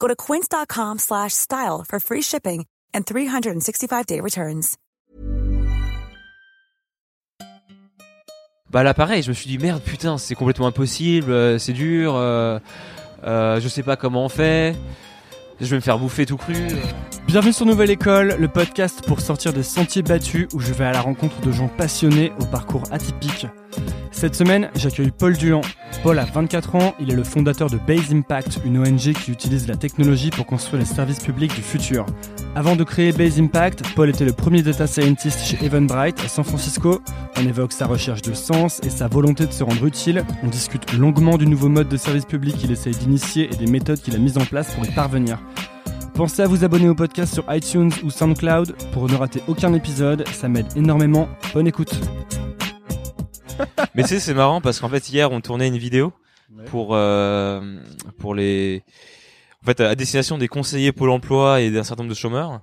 Go to quince.com/style for free shipping and 365-day returns. Bah là pareil, je me suis dit merde putain c'est complètement impossible, euh, c'est dur, euh, euh, je sais pas comment on fait, je vais me faire bouffer tout cru. Bienvenue sur Nouvelle École, le podcast pour sortir des sentiers battus où je vais à la rencontre de gens passionnés au parcours atypique. Cette semaine, j'accueille Paul Duhan. Paul a 24 ans, il est le fondateur de Base Impact, une ONG qui utilise la technologie pour construire les services publics du futur. Avant de créer Base Impact, Paul était le premier data scientist chez Eventbrite à San Francisco. On évoque sa recherche de sens et sa volonté de se rendre utile. On discute longuement du nouveau mode de service public qu'il essaye d'initier et des méthodes qu'il a mises en place pour y parvenir. Pensez à vous abonner au podcast sur iTunes ou SoundCloud pour ne rater aucun épisode, ça m'aide énormément. Bonne écoute. Mais tu sais c'est marrant parce qu'en fait hier on tournait une vidéo pour euh, pour les en fait à destination des conseillers Pôle Emploi et d'un certain nombre de chômeurs.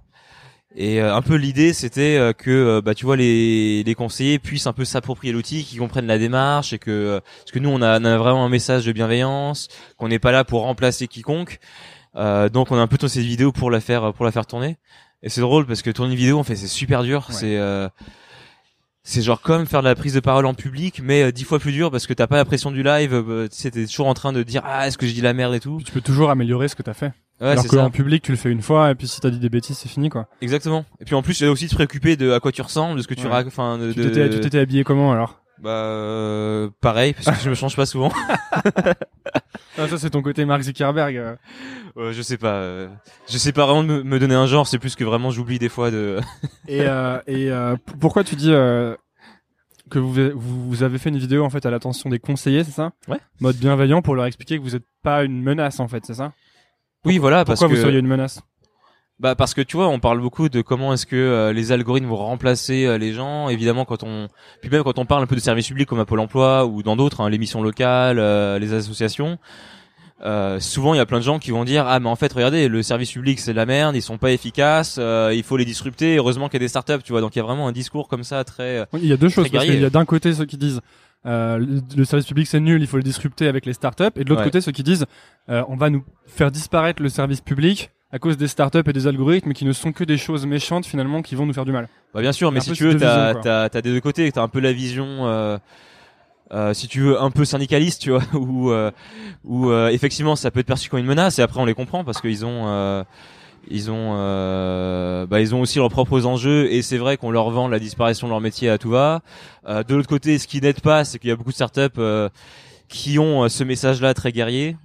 Et euh, un peu l'idée c'était euh, que euh, bah tu vois les les conseillers puissent un peu s'approprier l'outil, qu'ils comprennent la démarche et que parce que nous on a, on a vraiment un message de bienveillance, qu'on n'est pas là pour remplacer quiconque. Euh, donc on a un peu tourné cette vidéo pour la faire pour la faire tourner. Et c'est drôle parce que tourner une vidéo en fait c'est super dur, c'est euh, c'est genre comme faire de la prise de parole en public, mais euh, dix fois plus dur parce que t'as pas la pression du live. Euh, tu sais, t'es toujours en train de dire ah est-ce que je dis la merde? et tout. Tu peux toujours améliorer ce que t'as fait. Ouais, Alors c'est qu'en ça. public, tu le fais une fois et puis si t'as dit des bêtises, c'est fini quoi. Exactement. Et puis en plus, a aussi se préoccuper de à quoi tu ressembles, de ce que tu Ouais. racontes. Enfin, de, tu t'étais habillé comment alors? Bah euh, pareil parce que je me change pas souvent. ah, Ça c'est ton côté Mark Zuckerberg. euh. Je sais pas. euh, je sais pas vraiment me, me donner un genre. C'est plus que vraiment j'oublie des fois de. Et, euh, et euh, pourquoi tu dis euh, que vous, vous vous avez fait une vidéo en fait à l'attention des conseillers, c'est ça? Ouais. Mode bienveillant pour leur expliquer que vous êtes pas une menace en fait, c'est ça? Oui, voilà, parce Pourquoi que vous seriez une menace? Bah parce que tu vois, on parle beaucoup de comment est-ce que euh, les algorithmes vont remplacer euh, les gens. Évidemment, quand on puis même quand on parle un peu de services publics comme à Pôle Emploi ou dans d'autres, hein, les missions locales, euh, les associations. euh, souvent, il y a plein de gens qui vont dire ah mais en fait regardez le service public c'est de la merde, ils sont pas efficaces, euh, il faut les disrupter. Heureusement qu'il y a des startups, tu vois. Donc il y a vraiment un discours comme ça très euh, Oui, Il y a deux choses parce qu'il y a d'un côté ceux qui disent euh, le, le service public c'est nul, il faut le disrupter avec les startups, et de l'autre Ouais. côté ceux qui disent euh, on va nous faire disparaître le service public à cause des startups et des algorithmes qui ne sont que des choses méchantes finalement qui vont nous faire du mal. Bah bien sûr, mais si tu veux, t'as t'as t'as des deux côtés. T'as un peu la vision, euh, euh, si tu veux, un peu syndicaliste, tu vois, où euh, où euh, effectivement ça peut être perçu comme une menace, et après on les comprend parce qu'ils ont euh, ils ont euh, bah ils ont aussi leurs propres enjeux, et c'est vrai qu'on leur vend la disparition de leur métier à tout va. Euh, de l'autre côté, ce qui n'aide pas, c'est qu'il y a beaucoup de startups euh, qui ont ce message-là très guerrier.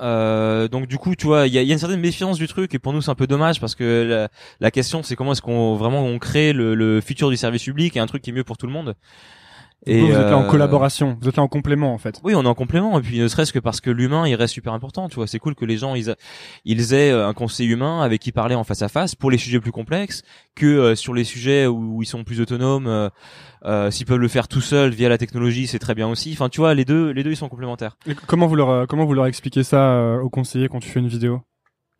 Euh, donc du coup, tu vois, il y a, une certaine méfiance du truc et pour nous c'est un peu dommage parce que la, question c'est comment est-ce qu'on vraiment on crée le futur du service public et un truc qui est mieux pour tout le monde. Et vous, vous êtes là en euh, collaboration, vous êtes là en complément en fait. Oui, on est en complément et puis ne serait-ce que parce que l'humain il reste super important, tu vois, c'est cool que les gens ils a- ils aient euh, un conseil humain avec qui parler en face à face pour les sujets plus complexes que euh, sur les sujets où, où ils sont plus autonomes euh, euh, s'ils peuvent le faire tout seuls via la technologie, c'est très bien aussi. Enfin, tu vois, les deux les deux ils sont complémentaires. Et comment vous leur comment vous leur expliquez ça euh, aux conseillers quand tu fais une vidéo?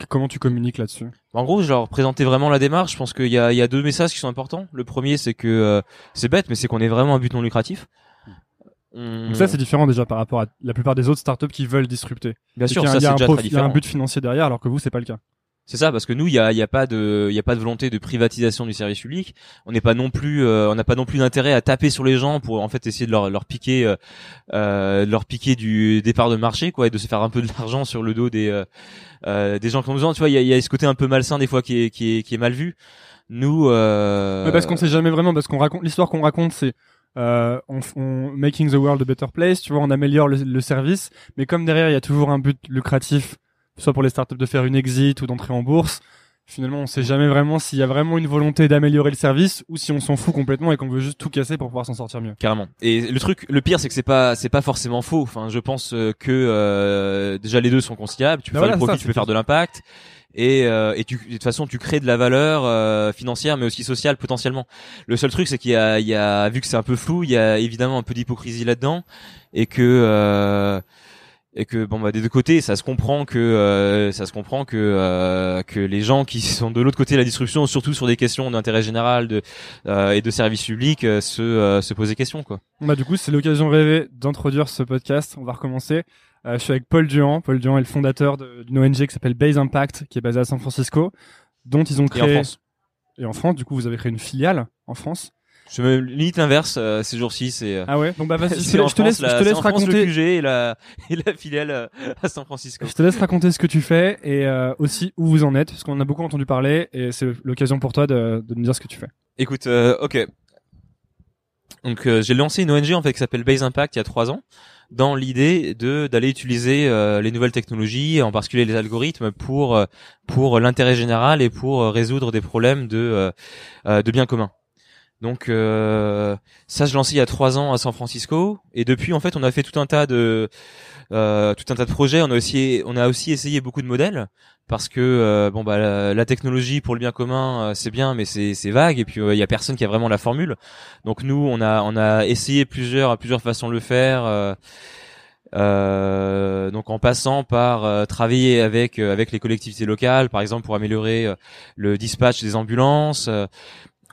Comment tu communiques là-dessus En gros, je leur présentais vraiment la démarche. Je pense qu'il y a, il y a deux messages qui sont importants. Le premier, c'est que euh, c'est bête, mais c'est qu'on est vraiment un but non lucratif. On- Donc ça, c'est différent déjà par rapport à la plupart des autres startups qui veulent disrupter. bien sûr, qu'il y a- ça il y a c'est un prof- très y a un but financier derrière, alors que vous, c'est pas le cas. C'est ça, parce que nous, il y a, y a pas de, il y a pas de volonté de privatisation du service public. On n'est pas non plus, euh, on n'a pas non plus d'intérêt à taper sur les gens pour en fait essayer de leur, leur piquer, euh, euh, leur piquer du départ de marché, quoi, et de se faire un peu de l'argent sur le dos des, euh, euh, des gens qui ont besoin. Tu vois, il y a, y a ce côté un peu malsain des fois qui est, qui est, qui est mal vu. Nous, euh, Mais parce qu'on sait jamais vraiment, parce qu'on raconte l'histoire qu'on raconte, c'est euh, on, on making the world a better place. Tu vois, on améliore le, le service, mais comme derrière il y a toujours un but lucratif, soit pour les startups de faire une exit ou d'entrer en bourse. Finalement, on sait jamais vraiment s'il y a vraiment une volonté d'améliorer le service ou si on s'en fout complètement et qu'on veut juste tout casser pour pouvoir s'en sortir mieux. Carrément. Et le truc, le pire, c'est que c'est pas, c'est pas forcément faux. Enfin, je pense euh, que euh, déjà les deux sont conciliables. Tu peux faire voilà, du profit, ça, tu peux faire de l'impact. Et, euh, et tu, de toute façon, tu crées de la valeur euh, financière, mais aussi sociale potentiellement. Le seul truc, c'est qu'il y a, il y a, vu que c'est un peu flou, il y a évidemment un peu d'hypocrisie là-dedans, et que euh, et que bon bah des deux côtés ça se comprend que euh, ça se comprend que euh, que les gens qui sont de l'autre côté de la disruption surtout sur des questions d'intérêt général de euh, et de service public euh, se euh, se poser des questions quoi Bah du coup, c'est l'occasion rêvée d'introduire ce podcast. On va recommencer. Euh, je suis avec Paul Duhan. Paul Duhan est le fondateur d'une ONG qui s'appelle Base Impact, qui est basée à San Francisco, dont ils ont et créé en France et en France. Du coup, vous avez créé une filiale en France. Je me limite l'inverse euh, ces jours-ci c'est euh, Ah ouais? Donc bah vas-y, je te, laisse, la- je te laisse France, le raconter. QG et la et la filiale euh, à San Francisco Je te laisse raconter ce que tu fais et euh, aussi où vous en êtes, parce qu'on a beaucoup entendu parler et c'est l'occasion pour toi de, de nous dire ce que tu fais. Écoute, euh, ok. Donc euh, j'ai lancé une ONG en fait qui s'appelle Base Impact il y a trois ans, dans l'idée de d'aller utiliser euh, les nouvelles technologies, en particulier les algorithmes, pour pour l'intérêt général et pour résoudre des problèmes de euh, de biens communs. Donc euh, ça, je lancé il y a trois ans à San Francisco, et depuis en fait, on a fait tout un tas de euh, tout un tas de projets. On a aussi on a aussi essayé beaucoup de modèles parce que euh, bon bah la, technologie pour le bien commun euh, c'est bien mais c'est c'est vague. Et puis euh, il y a personne qui a vraiment la formule. Donc nous on a on a essayé plusieurs plusieurs façons de le faire euh, euh, donc en passant par travailler avec avec les collectivités locales par exemple pour améliorer le dispatch des ambulances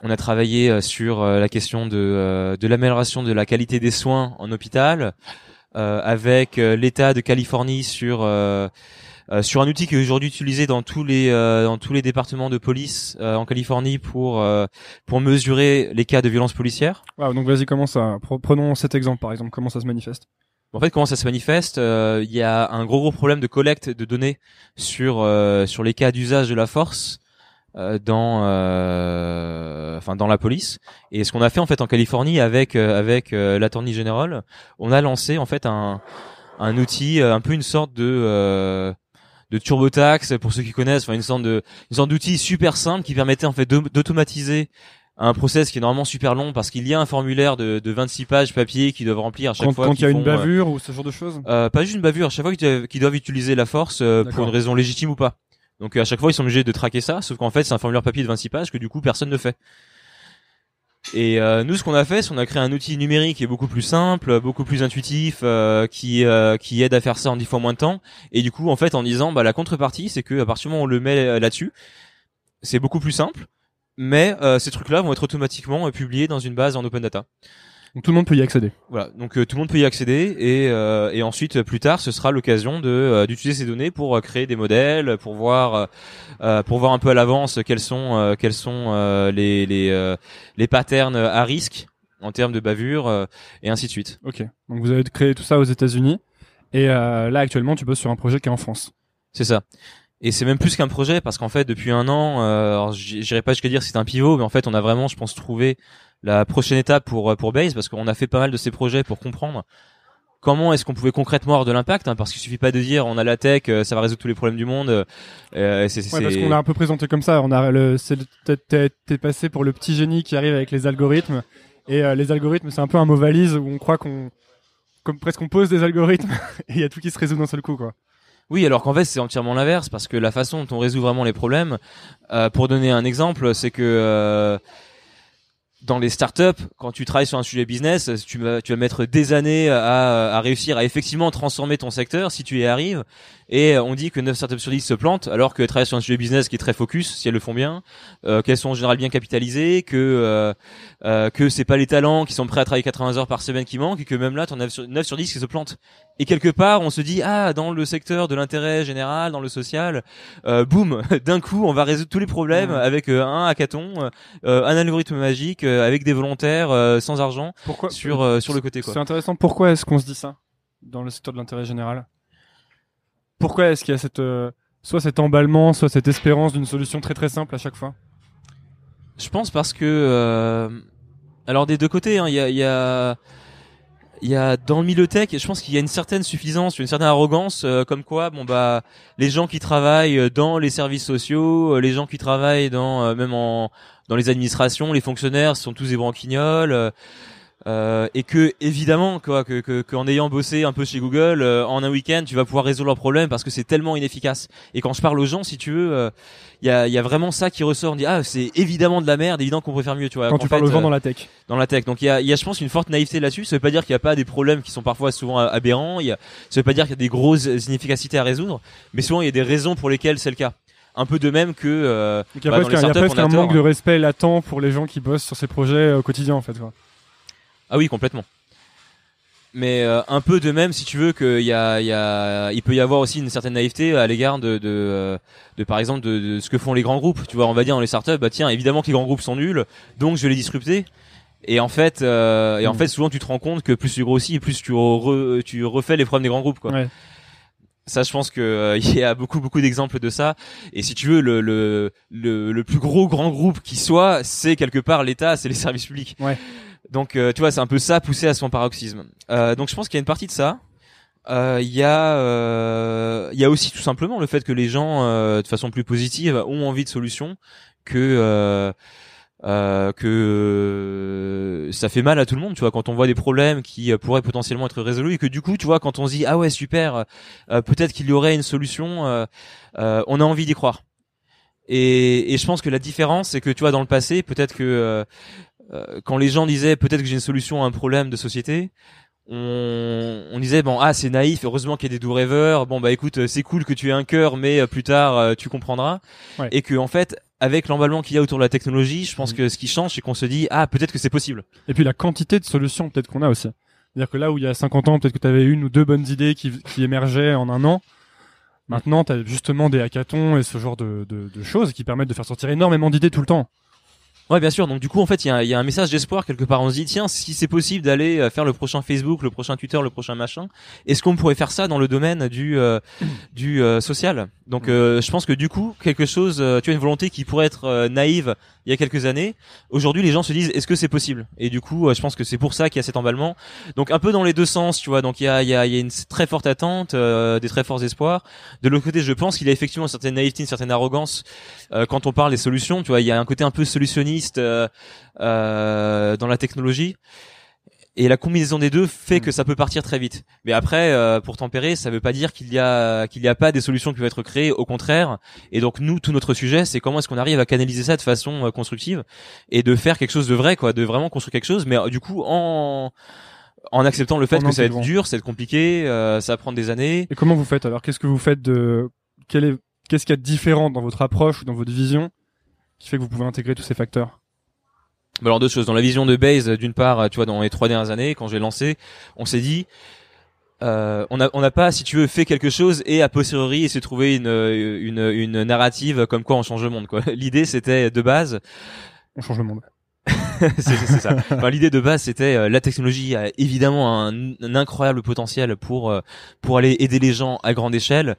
on a travaillé euh, sur euh, la question de euh, de l'amélioration de la qualité des soins en hôpital euh, avec euh, l'État de Californie sur euh, euh, sur un outil qui est aujourd'hui utilisé dans tous les euh, dans tous les départements de police euh, en Californie pour euh, pour mesurer les cas de violence policière. Wow, donc vas-y, comment ça Pre- Prenons cet exemple par exemple. Comment ça se manifeste? En fait, comment ça se manifeste Euh, Il y a un gros gros problème de collecte de données sur euh, sur les cas d'usage de la force dans euh, enfin dans la police. Et ce qu'on a fait en fait en Californie avec euh, avec euh, l'attorney général, on a lancé en fait un un outil, euh, un peu une sorte de euh, de TurboTax pour ceux qui connaissent, enfin une sorte de une sorte d'outil super simple qui permettait en fait d'au- d'automatiser un process qui est normalement super long parce qu'il y a un formulaire de, de 26 pages papier qu'ils doivent remplir à chaque Quand fois quand il y a une euh, bavure ou ce genre de choses euh, pas juste une bavure, à chaque fois qu'ils doivent, doivent utiliser la force euh, pour une raison légitime ou pas. Donc euh, à chaque fois ils sont obligés de traquer ça, sauf qu'en fait c'est un formulaire papier de 26 pages que du coup personne ne fait. Et euh, nous ce qu'on a fait, c'est qu'on a créé un outil numérique qui est beaucoup plus simple, beaucoup plus intuitif, euh, qui euh, qui aide à faire ça en 10 fois moins de temps. Et du coup en fait en disant bah la contrepartie c'est que à partir du moment où on le met euh, là-dessus, c'est beaucoup plus simple. Mais euh, ces trucs-là vont être automatiquement publiés dans une base en open data. Donc tout le monde peut y accéder. Voilà, donc euh, tout le monde peut y accéder et, euh, et ensuite euh, plus tard ce sera l'occasion de euh, d'utiliser ces données pour euh, créer des modèles, pour voir euh, pour voir un peu à l'avance quels sont euh, quels sont euh, les les euh, les patterns à risque en termes de bavure euh, et ainsi de suite. Ok. Donc vous avez créé tout ça aux États-Unis et euh, là actuellement tu bosses sur un projet qui est en France. C'est ça. Et c'est même plus qu'un projet parce qu'en fait depuis un an, euh, j'irai pas jusqu'à dire c'est un pivot, mais en fait on a vraiment, je pense, trouvé la prochaine étape pour euh, pour Base parce qu'on a fait pas mal de ces projets pour comprendre comment est-ce qu'on pouvait concrètement avoir de l'impact, hein, parce qu'il suffit pas de dire on a la tech, euh, ça va résoudre tous les problèmes du monde. Euh, c'est, Ouais, parce qu'on l'a un peu présenté comme ça. On a le, t'es passé pour le petit génie qui arrive avec les algorithmes. Et euh, les algorithmes, c'est un peu un mot valise où on croit qu'on, comme presque on pose des algorithmes et il y a tout qui se résout d'un seul coup, quoi. Oui, alors qu'en fait c'est entièrement l'inverse parce que la façon dont on résout vraiment les problèmes, euh, pour donner un exemple, c'est que euh, dans les startups, quand tu travailles sur un sujet business, tu vas, tu vas mettre des années à, à réussir à effectivement transformer ton secteur si tu y arrives. Et on dit que 9 startups sur 10 se plantent, alors que travailler sur un sujet business qui est très focus, si elles le font bien, euh, qu'elles sont en général bien capitalisées, que euh, euh, que c'est pas les talents qui sont prêts à travailler 80 heures par semaine qui manquent, et que même là, tu en as 9 sur 10 qui se plantent. Et quelque part, on se dit, ah, dans le secteur de l'intérêt général, dans le social, euh, boum, d'un coup, on va résoudre tous les problèmes avec euh, un hackathon, euh, un algorithme magique, avec des volontaires sans argent Pourquoi sur sur le côté. quoi. C'est intéressant. Pourquoi est-ce qu'on se dit ça dans le secteur de l'intérêt général? Pourquoi est-ce qu'il y a cette euh, soit cet emballement, soit cette espérance d'une solution très très simple à chaque fois? Je pense parce que euh, alors des deux côtés, hein, il y a, y a il y a dans le milieu tech, je pense qu'il y a une certaine suffisance, une certaine arrogance, euh, comme quoi, bon bah, les gens qui travaillent dans les services sociaux, les gens qui travaillent dans même en dans les administrations, les fonctionnaires sont tous des branquignoles. Euh, et que évidemment quoi que qu'en ayant bossé un peu chez Google euh, en un week-end tu vas pouvoir résoudre leurs problèmes parce que c'est tellement inefficace. Et quand je parle aux gens si tu veux il euh, y, a, y a vraiment ça qui ressort. On dit ah c'est évidemment de la merde évidemment qu'on peut faire mieux tu vois. Quand tu parles aux gens dans la tech. dans la tech. Donc il y a, y a je pense une forte naïveté là-dessus. Ça veut pas dire qu'il y a pas des problèmes qui sont parfois souvent aberrants. Y a, ça veut pas dire qu'il y a des grosses inefficacités à résoudre. Mais souvent il y a des raisons pour lesquelles c'est le cas. Un peu de même que euh, il y a a presque un manque de respect latent pour les gens qui bossent sur ces projets au quotidien en fait quoi. Ah oui, complètement. Mais euh, un peu de même, si tu veux, qu'il y a, il y a, il peut y avoir aussi une certaine naïveté à l'égard de, de, euh, de, par exemple, de, ce que font les grands groupes. Tu vois, on va dire dans les startups, bah tiens, évidemment que les grands groupes sont nuls, donc je vais les disrupter. Et en fait, euh, et en mm. fait, souvent tu te rends compte que plus tu grossis, plus tu, tu refais les problèmes des grands groupes, quoi. Ouais. Ça, je pense que il y a beaucoup beaucoup d'exemples de ça. Et si tu veux, le, le le, le plus gros grand groupe qui soit, c'est quelque part l'État, c'est les services publics. Ouais. Donc euh, tu vois, c'est un peu ça poussé à son paroxysme. Euh, donc je pense qu'il y a une partie de ça. Euh, il y a il y a aussi tout simplement le fait que les gens de façon plus positive ont envie de solutions que euh, que ça fait mal à tout le monde, tu vois, quand on voit des problèmes qui pourraient potentiellement être résolus et que du coup, tu vois, quand on se dit ah ouais super, peut-être qu'il y aurait une solution, on a envie d'y croire. Et, et, je pense que la différence, c'est que tu vois, dans le passé, peut-être que euh, quand les gens disaient peut-être que j'ai une solution à un problème de société, on, on disait bon ah c'est naïf, heureusement qu'il y a des doux rêveurs. Bon bah écoute c'est cool que tu aies un cœur, mais euh, plus tard euh, tu comprendras. Et que en fait avec l'emballement qu'il y a autour de la technologie, je pense mm. que ce qui change c'est qu'on se dit ah peut-être que c'est possible. Et puis la quantité de solutions peut-être qu'on a aussi. C'est-à-dire que là où il y a 50 ans peut-être que tu avais une ou deux bonnes idées qui, qui émergeaient en un an. Maintenant, tu as justement des hackathons et ce genre de, de, de choses qui permettent de faire sortir énormément d'idées tout le temps. Ouais, bien sûr. Donc du coup, en fait, il y a, un message d'espoir quelque part. On se dit, tiens, si c'est possible d'aller euh, faire le prochain Facebook, le prochain Twitter, le prochain machin, est-ce qu'on pourrait faire ça dans le domaine du euh, du euh, social? Donc, je pense que du coup, quelque chose, tu as une volonté qui pourrait être naïve il y a quelques années. Aujourd'hui, les gens se disent, est-ce que c'est possible? Et du coup, je pense que c'est pour ça qu'il y a cet emballement. Donc un peu dans les deux sens, tu vois. Donc il y a il y a, y a une très forte attente, des très forts espoirs. De l'autre côté, je pense qu'il y a effectivement une certaine naïveté, une certaine arrogance quand on parle des solutions. Tu vois, il y a un côté un peu solutionniste euh, euh, dans la technologie. Et la combinaison des deux fait mm. que ça peut partir très vite. Mais après, euh, pour tempérer, ça veut pas dire qu'il y a qu'il y a pas des solutions qui peuvent être créées. Au contraire. Et donc nous, tout notre sujet, c'est comment est-ce qu'on arrive à canaliser ça de façon constructive et de faire quelque chose de vrai, quoi, de vraiment construire quelque chose. Mais du coup, en en acceptant le fait que ça va être dur, c'est compliqué, ça va prendre des années. Et comment vous faites alors? Qu'est-ce que vous faites de quel est qu'est-ce qu'il y a de différent dans votre approche ou dans votre vision qui fait que vous pouvez intégrer tous ces facteurs bah, alors deux choses. Dans la vision de Base, d'une part, tu vois, dans les trois dernières années, quand j'ai lancé, on s'est dit, euh, on n'a on a pas, si tu veux, fait quelque chose et a posteriori, s'est trouvé une, une, une narrative comme quoi on change le monde. Quoi. L'idée, c'était de base. On change le monde. c'est ça. Enfin, L'idée de base, c'était euh, la technologie a évidemment un, un, incroyable potentiel pour euh, pour aller aider les gens à grande échelle.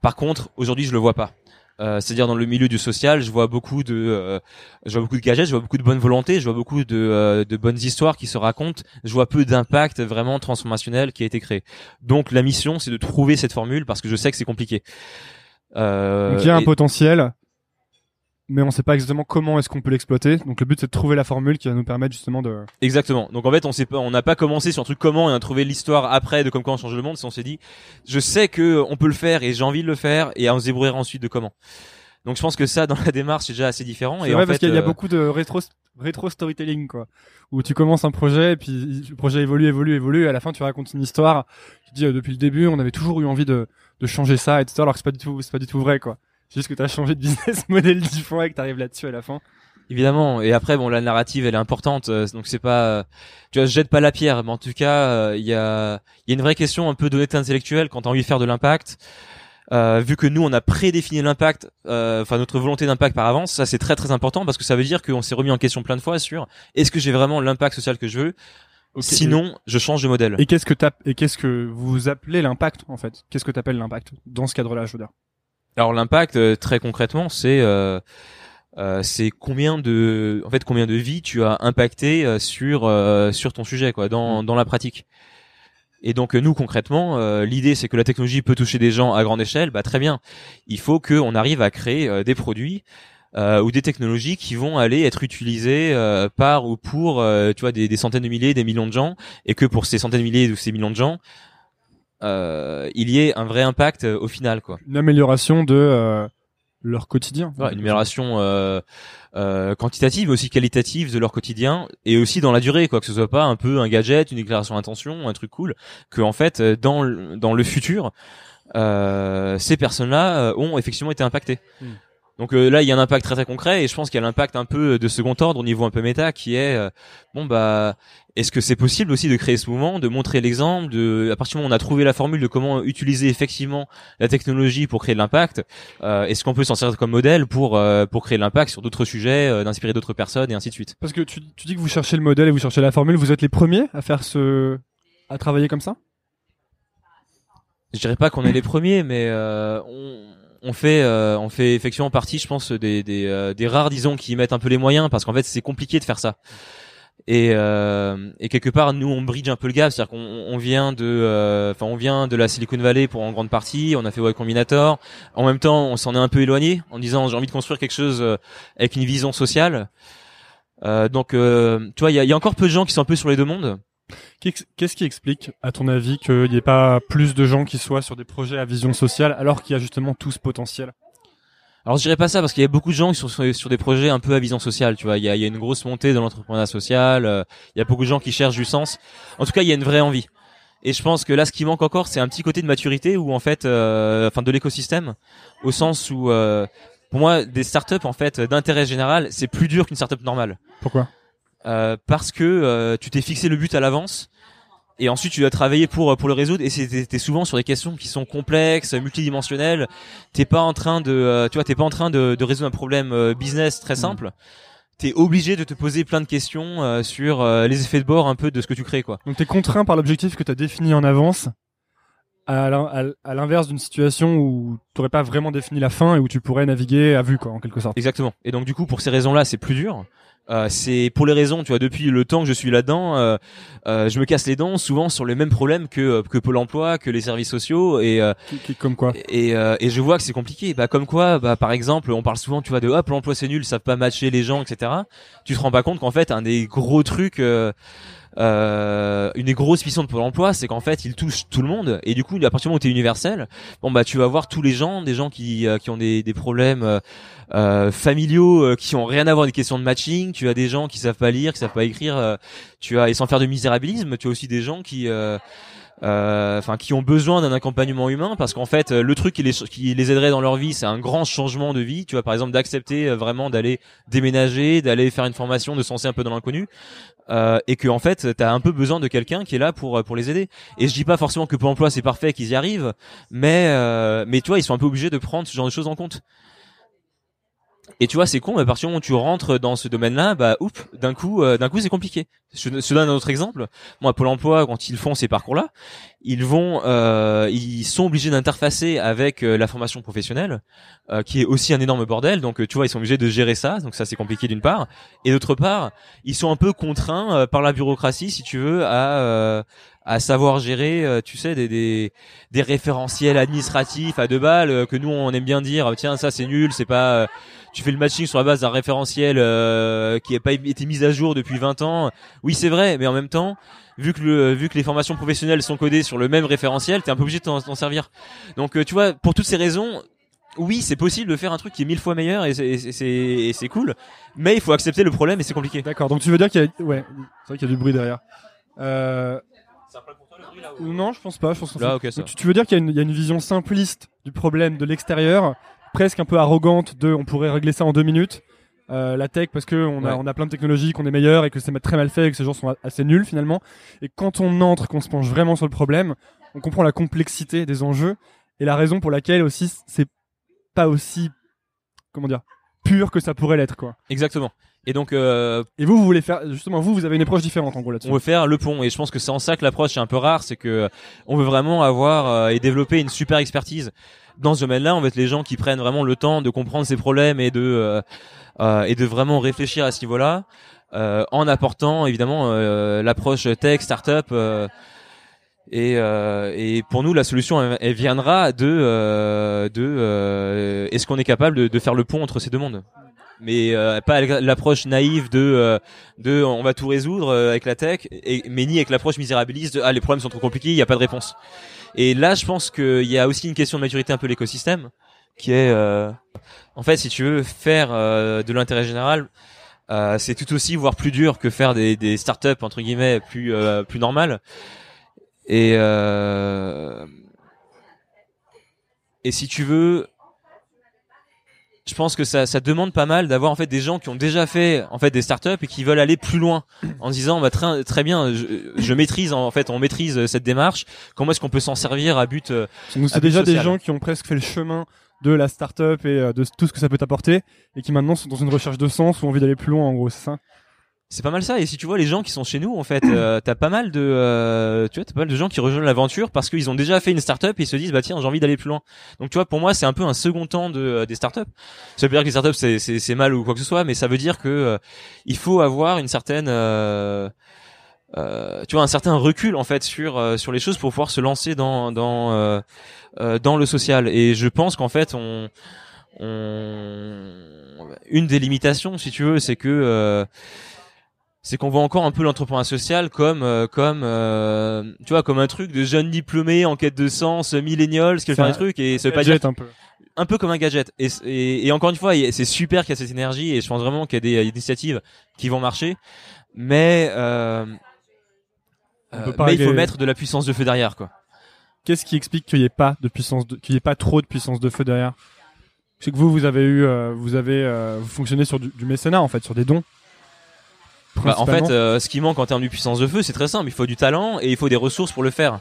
Par contre, aujourd'hui, je le vois pas. Euh, c'est-à-dire dans le milieu du social, je vois beaucoup de, euh, je vois beaucoup de gadgets, je vois beaucoup de bonne volonté, je vois beaucoup de, euh, de bonnes histoires qui se racontent. Je vois peu d'impact vraiment transformationnel qui a été créé. Donc la mission, c'est de trouver cette formule parce que je sais que c'est compliqué. Donc il y a un potentiel mais on sait pas exactement comment est-ce qu'on peut l'exploiter. Donc le but c'est de trouver la formule qui va nous permettre justement de. Exactement. Donc en fait on sait pas, on n'a pas commencé sur un truc comment et on a trouvé l'histoire après de comme quoi on change le monde. Si on s'est dit, je sais que on peut le faire et j'ai envie de le faire et on se débrouillera ensuite de comment. Donc je pense que ça, dans la démarche, c'est déjà assez différent. Et vrai en parce qu'il y a euh, beaucoup de rétro rétro storytelling quoi, où tu commences un projet et puis le projet évolue, évolue, évolue, et à la fin tu racontes une histoire. Tu dis euh, depuis le début, on avait toujours eu envie de de changer ça, etc. Alors que c'est pas du tout, c'est pas du tout vrai quoi. C'est juste que t'as changé de business model différent et que t'arrives là-dessus à la fin. Évidemment. Et après, bon, la narrative, elle est importante. euh, Donc c'est pas, euh, tu vois, je jette pas la pierre, mais en tout cas, euh, il y a, il y a une vraie question un peu d'honnêteté intellectuelle quand t'as envie de faire de l'impact. Euh, vu que nous, on a prédéfini l'impact, euh, enfin notre volonté d'impact par avance, ça c'est très très important parce que ça veut dire qu'on s'est remis en question plein de fois sur est-ce que j'ai vraiment l'impact social que je veux? Sinon, je change de modèle. Et qu'est-ce que et qu'est-ce que vous appelez l'impact en fait? Qu'est-ce que t'appelles l'impact dans ce cadre-là, je veux dire Alors l'impact, euh, très concrètement, c'est euh, euh, c'est combien de, en fait, combien de vies tu as impacté euh, sur euh, sur ton sujet, quoi, dans dans la pratique. Et donc euh, nous concrètement, euh, l'idée c'est que la technologie peut toucher des gens à grande échelle. Bah très bien. Il faut qu'on arrive à créer euh, des produits euh, ou des technologies qui vont aller être utilisées euh, par ou pour, euh, tu vois, des, des centaines de milliers, des millions de gens, et que pour ces centaines de milliers ou ces millions de gens, euh, il y ait un vrai impact euh, au final, quoi. Une amélioration de euh, leur quotidien. Voilà, une amélioration euh, euh, quantitative, mais aussi qualitative de leur quotidien, et aussi dans la durée, quoi, que ce soit pas un peu un gadget, une déclaration d'intention, un truc cool, que en fait, euh, dans le, dans le futur, euh, ces personnes-là ont effectivement été impactées. Mm. Donc euh, là, il y a un impact très très concret, et je pense qu'il y a l'impact un peu de second ordre au niveau un peu méta, qui est euh, bon bah, est-ce que c'est possible aussi de créer ce mouvement, de montrer l'exemple, de à partir du moment où on a trouvé la formule de comment utiliser effectivement la technologie pour créer de l'impact, euh, est-ce qu'on peut s'en servir comme modèle pour euh, pour créer de l'impact sur d'autres sujets, euh, d'inspirer d'autres personnes et ainsi de suite? Parce que tu, tu dis que vous cherchez le modèle et vous cherchez la formule, vous êtes les premiers à faire ce, à travailler comme ça? Je dirais pas qu'on est les premiers, mais euh, on, on fait euh, on fait effectivement partie, je pense, des des, euh, des rares disons qui mettent un peu les moyens parce qu'en fait c'est compliqué de faire ça. Et, euh, quelque part nous on bridge un peu le gap, c'est-à-dire qu'on on vient de euh, enfin on vient de la Silicon Valley pour en grande partie, on a fait Y Combinator. En même temps, on s'en est un peu éloigné en disant j'ai envie de construire quelque chose avec une vision sociale. Donc tu vois, il y a, il y a encore peu de gens qui sont un peu sur les deux mondes. Qu'est-ce qui explique, à ton avis, qu'il n'y ait pas plus de gens qui soient sur des projets à vision sociale alors qu'il y a justement tout ce potentiel? Alors je dirais pas ça parce qu'il y a beaucoup de gens qui sont sur, sur des projets un peu à vision sociale, tu vois. Il y a, il y a une grosse montée dans l'entrepreneuriat social. euh, il y a beaucoup de gens qui cherchent du sens. En tout cas, il y a une vraie envie. Et je pense que là, ce qui manque encore, c'est un petit côté de maturité ou en fait, euh, enfin de l'écosystème, au sens où, euh, pour moi, des startups en fait d'intérêt général, c'est plus dur qu'une startup normale. Pourquoi? Euh, parce que euh, tu t'es fixé le but à l'avance et ensuite tu dois travailler pour pour le résoudre et t'es souvent sur des questions qui sont complexes, multidimensionnelles. T'es pas en train de euh, tu vois t'es pas en train de, de résoudre un problème euh, business très simple. T'es obligé de te poser plein de questions euh, sur euh, les effets de bord un peu de ce que tu crées quoi. Donc t'es contraint par l'objectif que t'as défini en avance, à l'inverse d'une situation où t'aurais pas vraiment défini la fin et où tu pourrais naviguer à vue, quoi, en quelque sorte. Exactement. Et donc du coup pour ces raisons-là c'est plus dur. Euh, c'est pour les raisons, tu vois, depuis le temps que je suis là-dedans, euh, euh, je me casse les dents souvent sur les mêmes problèmes que que Pôle Emploi, que les services sociaux, et euh, Qui- qui- Comme quoi et, euh, et je vois que c'est compliqué. Bah comme quoi, bah par exemple, on parle souvent, tu vois, de hop, l'emploi c'est nul, ils savent pas matcher les gens, etc. Tu te rends pas compte qu'en fait un des gros trucs, euh, une des grosses missions de Pôle Emploi, c'est qu'en fait il touche tout le monde. Et du coup, à partir du moment où t'es universel, bon bah tu vas voir tous les gens, des gens qui euh, qui ont des des problèmes. euh, euh, familiaux euh, qui ont rien à voir des questions de matching, tu as des gens qui savent pas lire, qui savent pas écrire, euh, tu as et sans faire de misérabilisme, tu as aussi des gens qui euh, euh, enfin qui ont besoin d'un accompagnement humain parce qu'en fait le truc qui les qui les aiderait dans leur vie c'est un grand changement de vie tu vois par exemple d'accepter vraiment d'aller déménager d'aller faire une formation de se un peu dans l'inconnu euh, et que en fait t'as un peu besoin de quelqu'un qui est là pour pour les aider. Et je dis pas forcément que Pôle Emploi c'est parfait qu'ils y arrivent mais euh, mais tu vois ils sont un peu obligés de prendre ce genre de choses en compte et tu vois, c'est con, mais à partir du moment où tu rentres dans ce domaine-là, bah, oups, d'un coup, euh, d'un coup, c'est compliqué. Je, te donne un autre exemple. Moi, Pôle Emploi, quand ils font ces parcours-là, ils vont, euh, ils sont obligés d'interfacer avec euh, la formation professionnelle, euh, qui est aussi un énorme bordel. Donc, euh, tu vois, ils sont obligés de gérer ça. Donc, ça, c'est compliqué d'une part. Et d'autre part, ils sont un peu contraints par la bureaucratie, si tu veux, à à savoir gérer, euh, tu sais, des, des des référentiels administratifs à deux balles euh, que nous on aime bien dire. Tiens, ça c'est nul, c'est pas. euh, tu fais le matching sur la base d'un référentiel qui n'a pas été mis à jour depuis 20 ans. Oui, c'est vrai, mais en même temps, vu que le, vu que les formations professionnelles sont codées sur le même référentiel, t'es un peu obligé de t'en servir. Donc, tu vois, pour toutes ces raisons, oui, c'est possible de faire un truc qui est mille fois meilleur et c'est cool, mais il faut accepter le problème et c'est compliqué. D'accord. Donc tu veux dire qu'il y a, ouais, c'est vrai qu'il y a du bruit derrière. Euh, non, je pense pas. Je pense que Là, ok, ça. Donc, tu, tu veux dire qu'il y, a une- il y a une vision simpliste du problème de l'extérieur, presque un peu arrogante de on pourrait régler ça en deux minutes. Euh, la tech parce que on a, Ouais. on a plein de technologies qu'on est meilleur et que c'est très mal fait et que ces gens sont a- assez nuls finalement. Et quand on entre, qu'on se penche vraiment sur le problème, on comprend la complexité des enjeux et la raison pour laquelle aussi c'est pas aussi comment dire pur que ça pourrait l'être quoi. Exactement. Et donc euh, Et vous, vous voulez faire justement vous, vous avez une approche différente en gros là-dessus. on veut faire le pont et je pense que c'est en ça que l'approche est un peu rare, c'est que on veut vraiment avoir euh, et développer une super expertise dans ce domaine-là. On veut être les gens qui prennent vraiment le temps de comprendre ces problèmes et de euh, euh, et de vraiment réfléchir à ce niveau-là, euh, en apportant évidemment euh, l'approche tech, startup. Euh, et, euh, et pour nous, la solution, elle, elle viendra de euh, de euh, est-ce qu'on est capable de, de faire le pont entre ces deux mondes? Mais euh, pas l'approche naïve de euh, de on va tout résoudre euh, avec la tech mais ni avec l'approche misérabiliste de ah les problèmes sont trop compliqués il y a pas de réponse. Et là je pense qu'il y a aussi une question de maturité un peu l'écosystème qui est euh, en fait si tu veux faire euh, de l'intérêt général euh, c'est tout aussi voire plus dur que faire des, des startups entre guillemets plus plus normales. Et et si tu veux je pense que ça, ça demande pas mal d'avoir en fait des gens qui ont déjà fait en fait des startups et qui veulent aller plus loin en disant bah très, très bien je, je maîtrise en fait on maîtrise cette démarche. Comment est-ce qu'on peut s'en servir à but euh, Donc c'est déjà des gens qui ont presque fait le chemin de la start-up et euh, de tout ce que ça peut t'apporter et qui maintenant sont dans une recherche de sens ou envie d'aller plus loin en gros, c'est ça? C'est pas mal ça et si tu vois les gens qui sont chez nous en fait euh, t'as pas mal de euh, tu vois t'as pas mal de gens qui rejoignent l'aventure parce qu'ils ont déjà fait une startup et ils se disent bah tiens j'ai envie d'aller plus loin. Donc tu vois pour moi c'est un peu un second temps de euh, des startups ça veut pas dire que les startups c'est c'est c'est mal ou quoi que ce soit mais ça veut dire que euh, il faut avoir une certaine euh, euh, tu vois un certain recul en fait sur euh, sur les choses pour pouvoir se lancer dans dans euh, euh, dans le social. Et je pense qu'en fait on on une des limitations si tu veux c'est que c'est qu'on voit encore un peu l'entrepreneuriat social comme euh, comme euh, tu vois comme un truc de jeunes diplômés en quête de sens millénials qui veulent faire un des trucs et ça veut pas dire Gadget un peu. un peu comme un gadget et, et, et encore une fois y c'est super qu'il y a cette énergie et je pense vraiment qu'il y a des, y initiatives qui vont marcher mais euh, euh, mais il faut mettre de la puissance de feu derrière quoi Qu'est-ce qui explique qu'il n'y ait pas de puissance, de- qu'il n'y ait pas trop de puissance de feu derrière? C'est que vous, vous avez eu, euh, vous avez, euh, vous fonctionnez sur du, du mécénat en fait, sur des dons. Bah, en fait, euh, ce qui manque en termes de puissance de feu, c'est très simple. Il faut du talent et il faut des ressources pour le faire.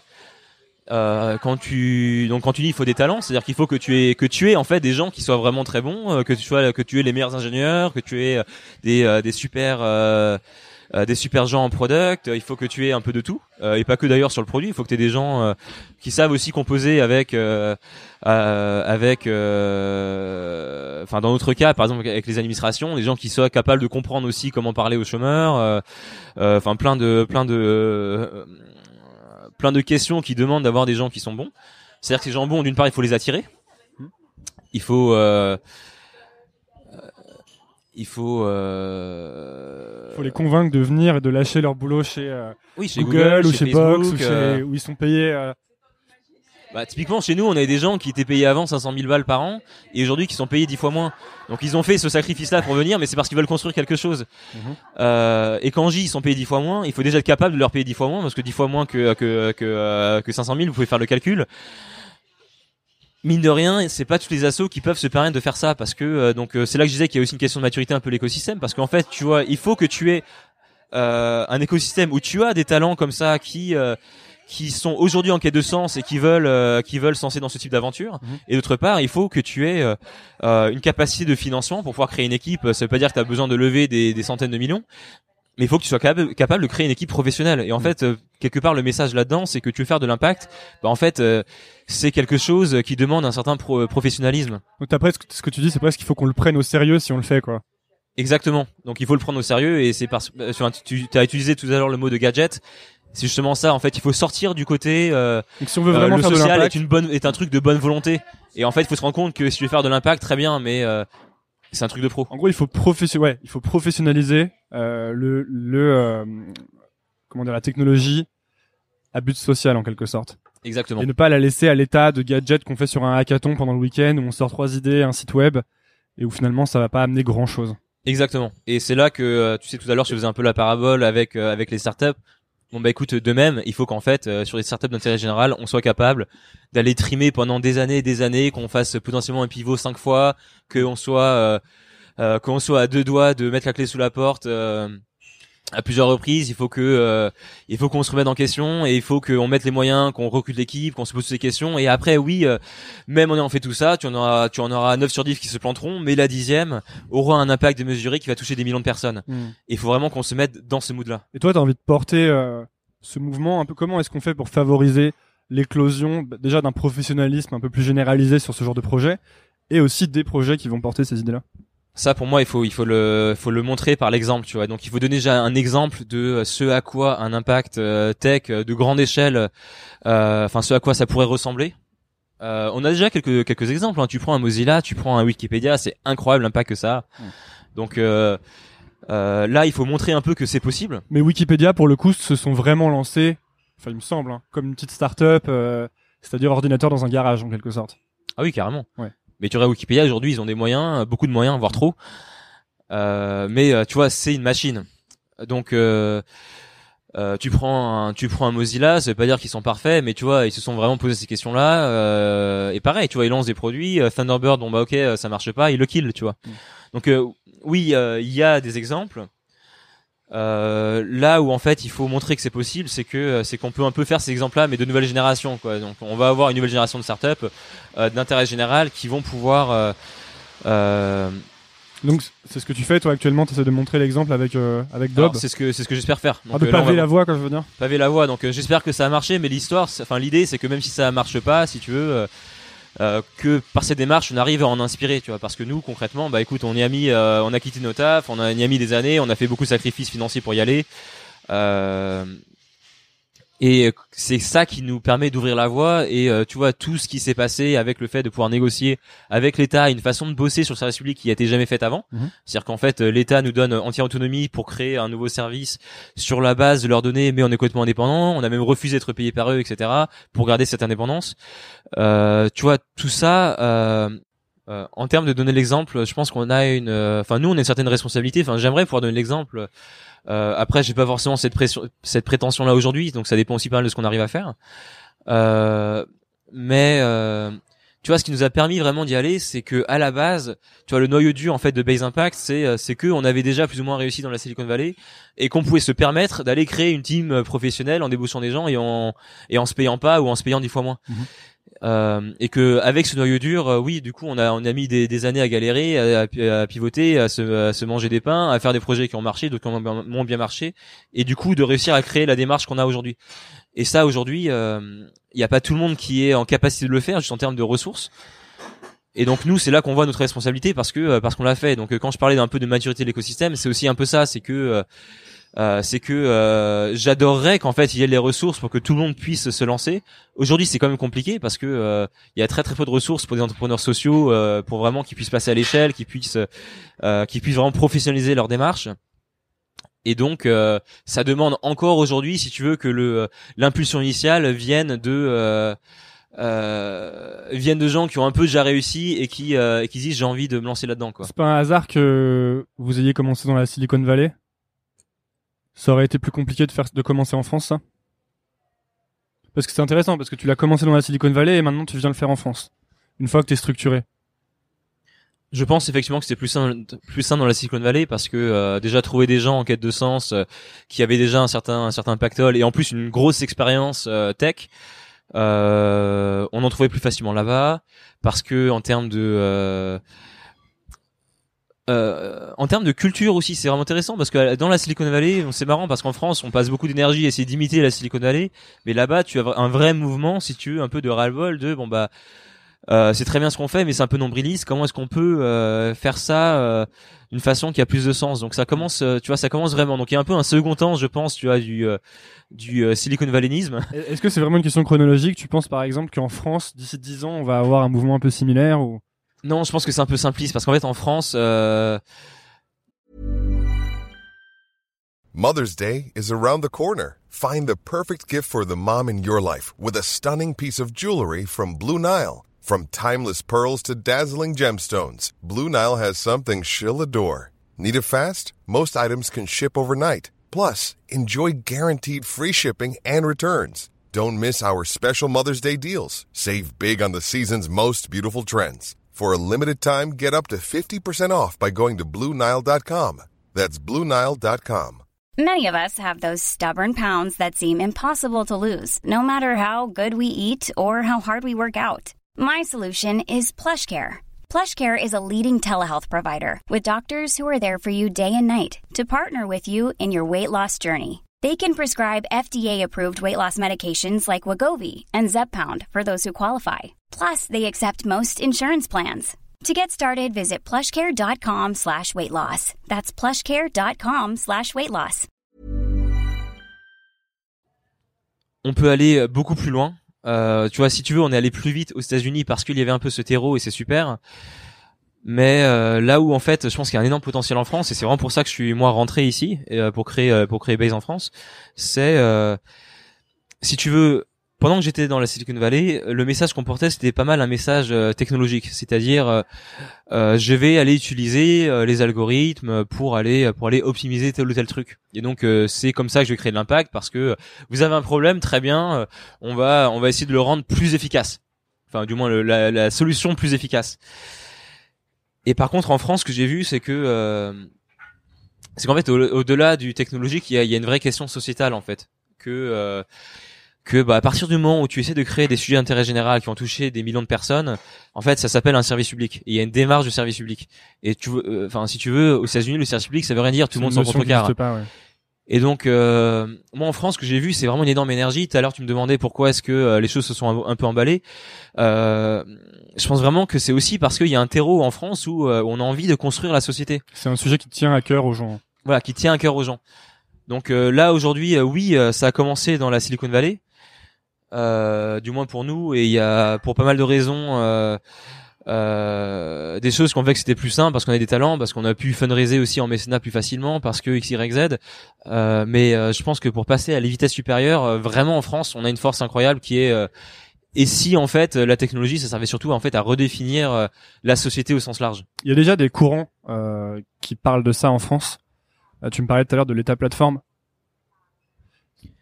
Euh, quand tu donc quand tu dis il faut des talents, c'est-à-dire qu'il faut que tu aies que tu aies en fait des gens qui soient vraiment très bons, euh, que tu sois que tu aies les meilleurs ingénieurs, que tu aies euh, des euh, des super euh, euh, des super gens en product. Il faut que tu aies un peu de tout euh, et pas que d'ailleurs sur le produit. Il faut que tu aies des gens euh, qui savent aussi composer avec euh, euh, avec euh, enfin dans notre cas par exemple avec les administrations, des gens qui soient capables de comprendre aussi comment parler aux chômeurs. euh, euh, Enfin plein de plein de euh, plein de questions qui demandent d'avoir des gens qui sont bons. C'est-à-dire que ces gens bons, d'une part, il faut les attirer. Il faut, euh, euh, il faut, euh, faut les convaincre de venir et de lâcher leur boulot chez, euh, oui, chez Google, ou chez Facebook, Box ou chez, euh, où ils sont payés. euh, Bah, typiquement, chez nous, on avait des gens qui étaient payés avant 500 000 balles par an et aujourd'hui qui sont payés 10 fois moins. Donc, ils ont fait ce sacrifice-là pour venir, mais c'est parce qu'ils veulent construire quelque chose. Euh, et quand j'y, ils sont payés 10 fois moins, il faut déjà être capable de leur payer 10 fois moins parce que 10 fois moins que, que, que, que 500 000, vous pouvez faire le calcul. Mine de rien, c'est pas tous les assos qui peuvent se permettre de faire ça parce que euh, donc euh, c'est là que je disais qu'il y a aussi une question de maturité un peu l'écosystème parce qu'en fait, tu vois, il faut que tu aies euh, un écosystème où tu as des talents comme ça qui euh, qui sont aujourd'hui en quête de sens et qui veulent euh, qui veulent se lancer dans ce type d'aventure. Mhm. et d'autre part il faut que tu aies une capacité de financement pour pouvoir créer une équipe. Ça veut pas dire que tu as besoin de lever des, des centaines de millions mais il faut que tu sois capable, capable de créer une équipe professionnelle et en Mhm. fait euh, quelque part le message là-dedans c'est que tu veux faire de l'impact bah en fait euh, c'est quelque chose qui demande un certain pro- professionnalisme Donc t'as presque ce que tu dis, c'est presque qu'il faut qu'on le prenne au sérieux si on le fait quoi. Exactement. Donc il faut le prendre au sérieux et c'est parce euh, enfin, tu, tu as utilisé tout à l'heure le mot de gadget. C'est justement ça. En fait, il faut sortir du côté euh, Donc si on veut euh, vraiment le faire de social est une bonne est un truc de bonne volonté. Et en fait, il faut se rendre compte que si tu veux faire de l'impact, très bien, mais euh, c'est un truc de pro. en gros il faut profession, ouais, il faut professionnaliser euh, le le euh, comment dire la technologie à but social en quelque sorte. Exactement. Et ne pas la laisser à l'état de gadget qu'on fait sur un hackathon pendant le week-end où on sort trois idées, un site web et où finalement ça va pas amener grand chose. Exactement. Et c'est là que euh, tu sais tout à l'heure je faisais un peu la parabole avec euh, avec les startups. Bon bah écoute, de même, il faut qu'en fait euh, sur les startups d'intérêt général, on soit capable d'aller trimer pendant des années et des années, qu'on fasse potentiellement un pivot cinq fois, qu'on soit euh, qu'on soit à deux doigts de mettre la clé sous la porte à plusieurs reprises. Il faut que euh, il faut qu'on se remette en question et il faut qu'on mette les moyens, qu'on recrute l'équipe, qu'on se pose ces questions. Et après, oui, euh, même en ayant fait tout ça, tu en auras tu en auras 9 sur 10 qui se planteront, mais la dixième aura un impact démesuré qui va toucher des millions de personnes. Hmm. Et il faut vraiment qu'on se mette dans ce mood-là. Et toi, tu as envie de porter euh, ce mouvement un peu comment est-ce qu'on fait pour favoriser l'éclosion bah, déjà d'un professionnalisme un peu plus généralisé sur ce genre de projet et aussi des projets qui vont porter ces idées-là? Ça pour moi il faut il faut le faut le montrer par l'exemple tu vois. Donc il faut donner déjà un exemple de ce à quoi un impact euh, tech de grande échelle euh, enfin ce à quoi ça pourrait ressembler. Euh, on a déjà quelques quelques exemples hein. tu prends un Mozilla tu prends un Wikipédia c'est incroyable l'impact que ça a. Donc là il faut montrer un peu que c'est possible. Mais Wikipédia pour le coup se sont vraiment lancés enfin il me semble hein, comme une petite start-up c'est-à-dire ordinateur dans un garage en quelque sorte. Ah oui carrément. Ouais mais tu aurais Wikipédia aujourd'hui, ils ont des moyens, beaucoup de moyens, voire trop. Euh, mais euh, tu vois, c'est une machine. Donc euh, euh, tu prends un, tu prends un Mozilla, ça veut pas dire qu'ils sont parfaits, mais tu vois, ils se sont vraiment posé ces questions-là. Euh, et pareil, tu vois, ils lancent des produits. Thunderbird, bon bah ok, ça marche pas, ils le kill, tu vois. Mm. Donc oui, il y a des exemples. Euh, là où en fait il faut montrer que c'est possible, c'est que euh, c'est qu'on peut un peu faire ces exemples-là, mais de nouvelles générations. Quoi. Donc on va avoir une nouvelle génération de startups euh, d'intérêt général qui vont pouvoir. Euh, euh donc c'est ce que tu fais toi actuellement, tu essaies de montrer l'exemple avec avec Dob. C'est ce que c'est ce que j'espère faire. Donc, ah, de paver la voie, quand je veux dire. Paver la voie. Donc j'espère que ça a marché, mais l'histoire, enfin l'idée, c'est que même si ça marche pas, si tu veux. Euh, que par ces démarches on arrive à en inspirer tu vois. Parce que nous concrètement bah écoute on y a mis euh, on a quitté nos tafs on a y a mis des années on a fait beaucoup de sacrifices financiers pour y aller. Euh, et c'est ça qui nous permet d'ouvrir la voie et euh, tu vois tout ce qui s'est passé avec le fait de pouvoir négocier avec l'État une façon de bosser sur le service public qui a été jamais faite avant. Mhm. C'est-à-dire qu'en fait l'État nous donne entière autonomie pour créer un nouveau service sur la base de leurs données, mais on est complètement indépendant. On a même refusé d'être payé par eux, etc. pour garder cette indépendance. Euh, tu vois tout ça. Euh, euh, en termes de donner l'exemple, je pense qu'on a une, enfin nous on a une certaine responsabilité. Enfin j'aimerais pouvoir donner l'exemple euh, après, j'ai pas forcément cette pression, cette prétention là aujourd'hui, donc ça dépend aussi pas mal de ce qu'on arrive à faire. Euh, mais euh, tu vois, ce qui nous a permis vraiment d'y aller, c'est que à la base, tu vois, le noyau dur en fait de Base Impact, c'est euh, c'est que on avait déjà plus ou moins réussi dans la Silicon Valley et qu'on pouvait se permettre d'aller créer une team professionnelle en débouchant des gens et en et en se payant pas ou en se payant dix fois moins. Mhm. Euh, et que avec ce noyau dur, euh, oui, du coup, on a on a mis des, années à galérer, à, pivoter, à se, à se manger des pains, à faire des projets qui ont marché, d'autres qui ont bien marché, et du coup de réussir à créer la démarche qu'on a aujourd'hui. Et ça, aujourd'hui, euh, il n'y a pas tout le monde qui est en capacité de le faire, juste en termes de ressources. Et donc nous, c'est là qu'on voit notre responsabilité parce que parce qu'on l'a fait. Donc quand je parlais d'un peu de maturité de l'écosystème, c'est aussi un peu ça, c'est que euh, c'est que euh, j'adorerais qu'en fait il y ait les ressources pour que tout le monde puisse se lancer. Aujourd'hui, c'est quand même compliqué parce que euh, il y a très très peu de ressources pour des entrepreneurs sociaux pour vraiment qu'ils puissent passer à l'échelle, qu'ils puissent qu'ils puissent vraiment professionnaliser leur démarche. Et donc, ça demande encore aujourd'hui, si tu veux, que le l'impulsion initiale vienne de euh, de gens qui ont un peu déjà réussi et qui et qui disent j'ai envie de me lancer là-dedans quoi. C'est pas un hasard que vous ayez commencé dans la Silicon Valley? Ça aurait été plus compliqué de faire de commencer en France, ça? Parce que c'est intéressant, parce que tu l'as commencé dans la Silicon Valley et maintenant tu viens le faire en France. Une fois que tu es structuré. Je pense effectivement que c'était plus simple, plus dans la Silicon Valley parce que euh, déjà trouver des gens en quête de sens euh, qui avaient déjà un certain un certain pactole et en plus une grosse expérience euh, tech, on en trouvait plus facilement là-bas parce que en termes de euh, en termes de culture aussi, c'est vraiment intéressant parce que dans la Silicon Valley, c'est marrant parce qu'en France, on passe beaucoup d'énergie à essayer d'imiter la Silicon Valley, mais là-bas, tu as un vrai mouvement, si tu veux, un peu de ras-le-bol de bon bah euh, c'est très bien ce qu'on fait, mais c'est un peu nombriliste. Comment est-ce qu'on peut euh, faire ça euh, d'une façon qui a plus de sens? Donc ça commence, euh, tu vois, ça commence vraiment. Donc il y a un peu un second temps, je pense, tu vois, du du Silicon Valleyisme. Est-ce que c'est vraiment une question chronologique? Tu penses par exemple qu'en France, d'ici 10 ans, on va avoir un mouvement un peu similaire ou? Non, je pense que c'est un peu simpliste parce qu'en fait en France. Euh... Mother's Day is around the corner. Find the perfect gift for the mom in your life with a stunning piece of jewelry from Blue Nile. From timeless pearls to dazzling gemstones, Blue Nile has something she'll adore. Need it fast? Most items can ship overnight. Plus, enjoy guaranteed free shipping and returns. Don't miss our special Mother's Day deals. Save big on the season's most beautiful trends. For a limited time, get up to 50% off by going to BlueNile.com. That's BlueNile.com. Many of us have those stubborn pounds that seem impossible to lose, no matter how good we eat or how hard we work out. My solution is PlushCare. PlushCare is a leading telehealth provider with doctors who are there for you day and night to partner with you in your weight loss journey. They can prescribe FDA-approved weight loss medications like Wagovi and Zepbound for those who qualify. Plus, they accept most insurance plans. To get started, visit plushcare.com slash weight loss. That's plushcare.com slash weight loss. On peut aller beaucoup plus loin. Euh, tu vois, si tu veux, on est allé plus vite aux États-Unis parce qu'il y avait un peu ce terreau et c'est super. Mais euh, là où en fait, je pense qu'il y a un énorme potentiel en France et c'est vraiment pour ça que je suis moi rentré ici euh, pour créer euh, pour créer Base en France, c'est euh, si tu veux pendant que j'étais dans la Silicon Valley, le message qu'on portait c'était pas mal un message euh, technologique, c'est-à-dire euh, euh, je vais aller utiliser les algorithmes pour aller pour aller optimiser tel ou tel truc. Et donc c'est comme ça que je vais créer de l'impact parce que vous avez un problème, très bien, on va on va essayer de le rendre plus efficace. Enfin du moins la, solution plus efficace. Et par contre en France, ce que j'ai vu c'est que c'est qu'en fait au-delà du technologique, il y a, y a, une vraie question sociétale en fait que que bah, à partir du moment où tu essaies de créer des sujets d'intérêt général qui vont toucher des millions de personnes, en fait, ça s'appelle un service public. Et il y a une démarche de service public. Et tu veux, euh, enfin, si tu veux, aux États-Unis, le service public, ça veut rien dire. Tout le monde s'en contrecarre. Ouais. Et donc, euh, moi en France, ce que j'ai vu, c'est vraiment une énorme énergie. Tout à l'heure, tu me demandais pourquoi est-ce que euh, les choses se sont un, peu emballées. Euh, je pense vraiment que c'est aussi parce qu'il y a un terreau en France où, euh, on a envie de construire la société. C'est un sujet qui tient à cœur aux gens. Voilà, qui tient à cœur aux gens. Donc là, aujourd'hui, oui, ça a commencé dans la Silicon Valley. Euh, du moins pour nous, et il y a pour pas mal de raisons euh, euh, des choses qu'on fait que c'était plus simple parce qu'on a des talents, parce qu'on a pu fundraiser aussi en mécénat plus facilement, parce que X, Y, Z. Euh, mais euh, je pense que pour passer à les vitesses supérieures, euh, vraiment en France, on a une force incroyable qui est et si en fait la technologie, ça servait surtout en fait à redéfinir la société au sens large. Il y a déjà des courants qui parlent de ça en France. tu me parlais tout à l'heure de l'état plateforme.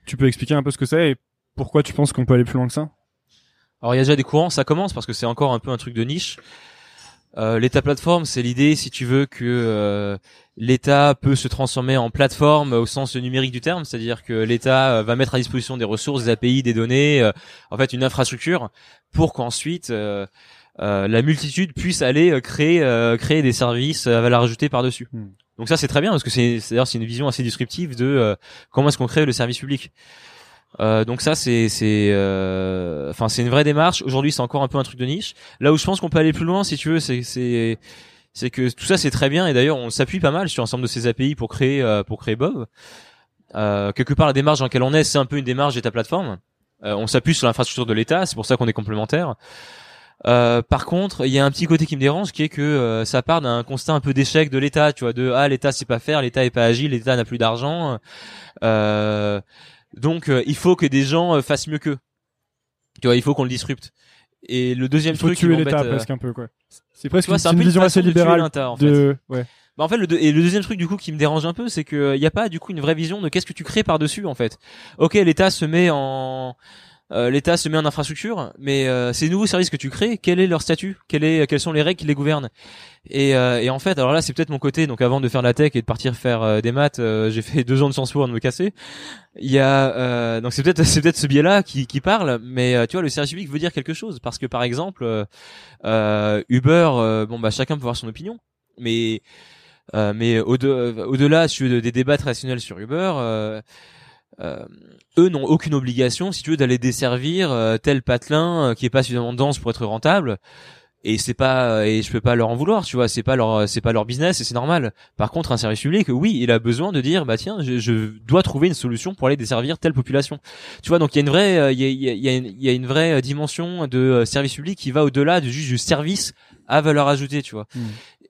Tu peux expliquer un peu ce que c'est pourquoi tu penses qu'on peut aller plus loin que ça? Alors il y a déjà des courants, ça commence parce que c'est encore un peu un truc de niche. Euh, L'état plateforme, c'est l'idée, si tu veux, que euh, l'État peut se transformer en plateforme au sens numérique du terme, c'est-à-dire que l'État euh, va mettre à disposition des ressources, des API, des données, euh, en fait une infrastructure, pour qu'ensuite la multitude puisse aller créer créer des services à valeur ajoutée par dessus. Hmm. Donc ça c'est très bien parce que c'est d'ailleurs c'est une vision assez disruptive de comment est-ce qu'on crée le service public. Euh, donc ça c'est c'est euh, enfin c'est une vraie démarche. Aujourd'hui c'est encore un peu un truc de niche. Là où je pense qu'on peut aller plus loin si tu veux c'est c'est c'est que tout ça c'est très bien et d'ailleurs on s'appuie pas mal sur l'ensemble de ces API pour créer euh, pour créer Bob. Euh, quelque part la démarche dans laquelle on est c'est un peu une démarche d'état plateforme. Euh, on s'appuie sur l'infrastructure de l'État, c'est pour ça qu'on est complémentaires. Euh, par contre, il y a un petit côté qui me dérange, qui est que ça part d'un constat un peu d'échec de l'État, tu vois, de ah l'État sait pas faire, l'État est pas agile, l'État n'a plus d'argent. Euh, donc euh, il faut que des gens euh, fassent mieux qu'eux. Tu vois, il faut qu'on le disrupte. Et le deuxième il faut truc tuer l'État euh, presque un peu quoi. C'est presque vois, une, une vision assez libérale de, en fait. de... ouais. Bah en fait le et le deuxième truc du coup qui me dérange un peu c'est que il y a pas du coup une vraie vision de qu'est-ce que tu crées par dessus en fait. OK, l'État se met en euh, l'État se met en infrastructure, mais euh, ces nouveaux services que tu crées, quel est leur statut? Quel est, Quelles sont les règles qui les gouvernent? Et, euh, et, en fait, alors là, c'est peut-être mon côté. Donc, avant de faire la tech et de partir faire euh, des maths, j'ai fait deux ans de Sciences Po avant de me casser. Il y a donc c'est peut-être c'est peut-être ce biais-là qui, qui parle, mais tu vois, le service public veut dire quelque chose parce que par exemple, Uber, bon bah chacun peut avoir son opinion, mais mais au-delà au des débats traditionnels sur Uber euh, eux n'ont aucune obligation, si tu veux, d'aller desservir euh, tel patelin euh, qui est pas suffisamment dense pour être rentable. Et c'est pas et je peux pas leur en vouloir, tu vois, c'est pas leur c'est pas leur business et c'est normal. Par contre, un service public, oui, il a besoin de dire bah tiens, je, je dois trouver une solution pour aller desservir telle population. Tu vois, donc il y a une vraie il y a, y, a, y a une vraie dimension de service public qui va au-delà du juste du service à valeur ajoutée, tu vois. Hmm.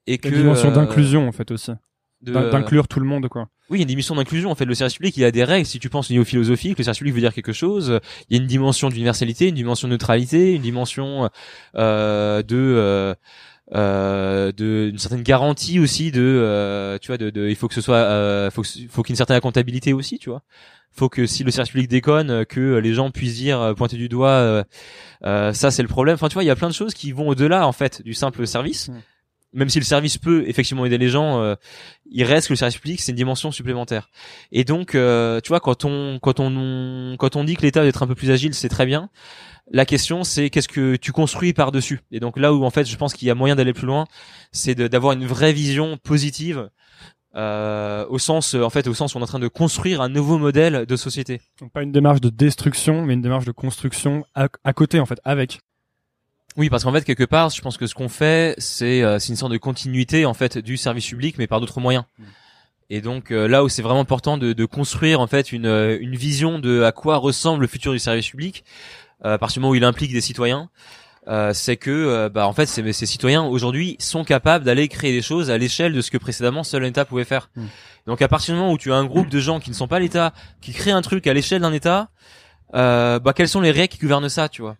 Et que dimension d'inclusion en fait aussi. D'inclure tout le monde, quoi. oui, il y a une dimension d'inclusion. En fait, le service public, il y a des règles. Si tu penses au niveau philosophique, le service public veut dire quelque chose. Il y a une dimension d'universalité, une dimension de neutralité, une dimension euh, de euh, euh, de une certaine garantie aussi de euh, tu vois de, de il faut que ce soit euh, faut faut qu'il y ait une certaine comptabilité aussi tu vois faut que si le service public déconne que les gens puissent dire pointer du doigt euh, euh, ça c'est le problème enfin tu vois il y a plein de choses qui vont au-delà en fait du simple service Mm. Même si le service peut effectivement aider les gens euh, il reste que le service public c'est une dimension supplémentaire et donc euh, tu vois quand on quand on quand on dit que l'État doit être un peu plus agile c'est très bien la question, c'est qu'est-ce que tu construis par-dessus? Et donc là où en fait, je pense qu'il y a moyen d'aller plus loin, c'est d'avoir une vraie vision positive, euh, au sens, en fait, au sens où on est en train de construire un nouveau modèle de société. Donc pas une démarche de destruction, mais une démarche de construction à côté, en fait, avec. Oui, parce qu'en fait, quelque part, je pense que ce qu'on fait, c'est euh, une sorte de continuité en fait du service public, mais par d'autres moyens. Et donc euh, là où c'est vraiment important de, de construire en fait une, euh, une vision de à quoi ressemble le futur du service public, euh, à partir du moment où il implique des citoyens, euh, c'est que euh, bah en fait ces, ces citoyens aujourd'hui sont capables d'aller créer des choses à l'échelle de ce que précédemment seul un État pouvait faire. Mm. Donc à partir du moment où tu as un groupe de gens qui ne sont pas l'État, qui créent un truc à l'échelle d'un État, euh, bah quelles sont les règles qui gouvernent ça, tu vois?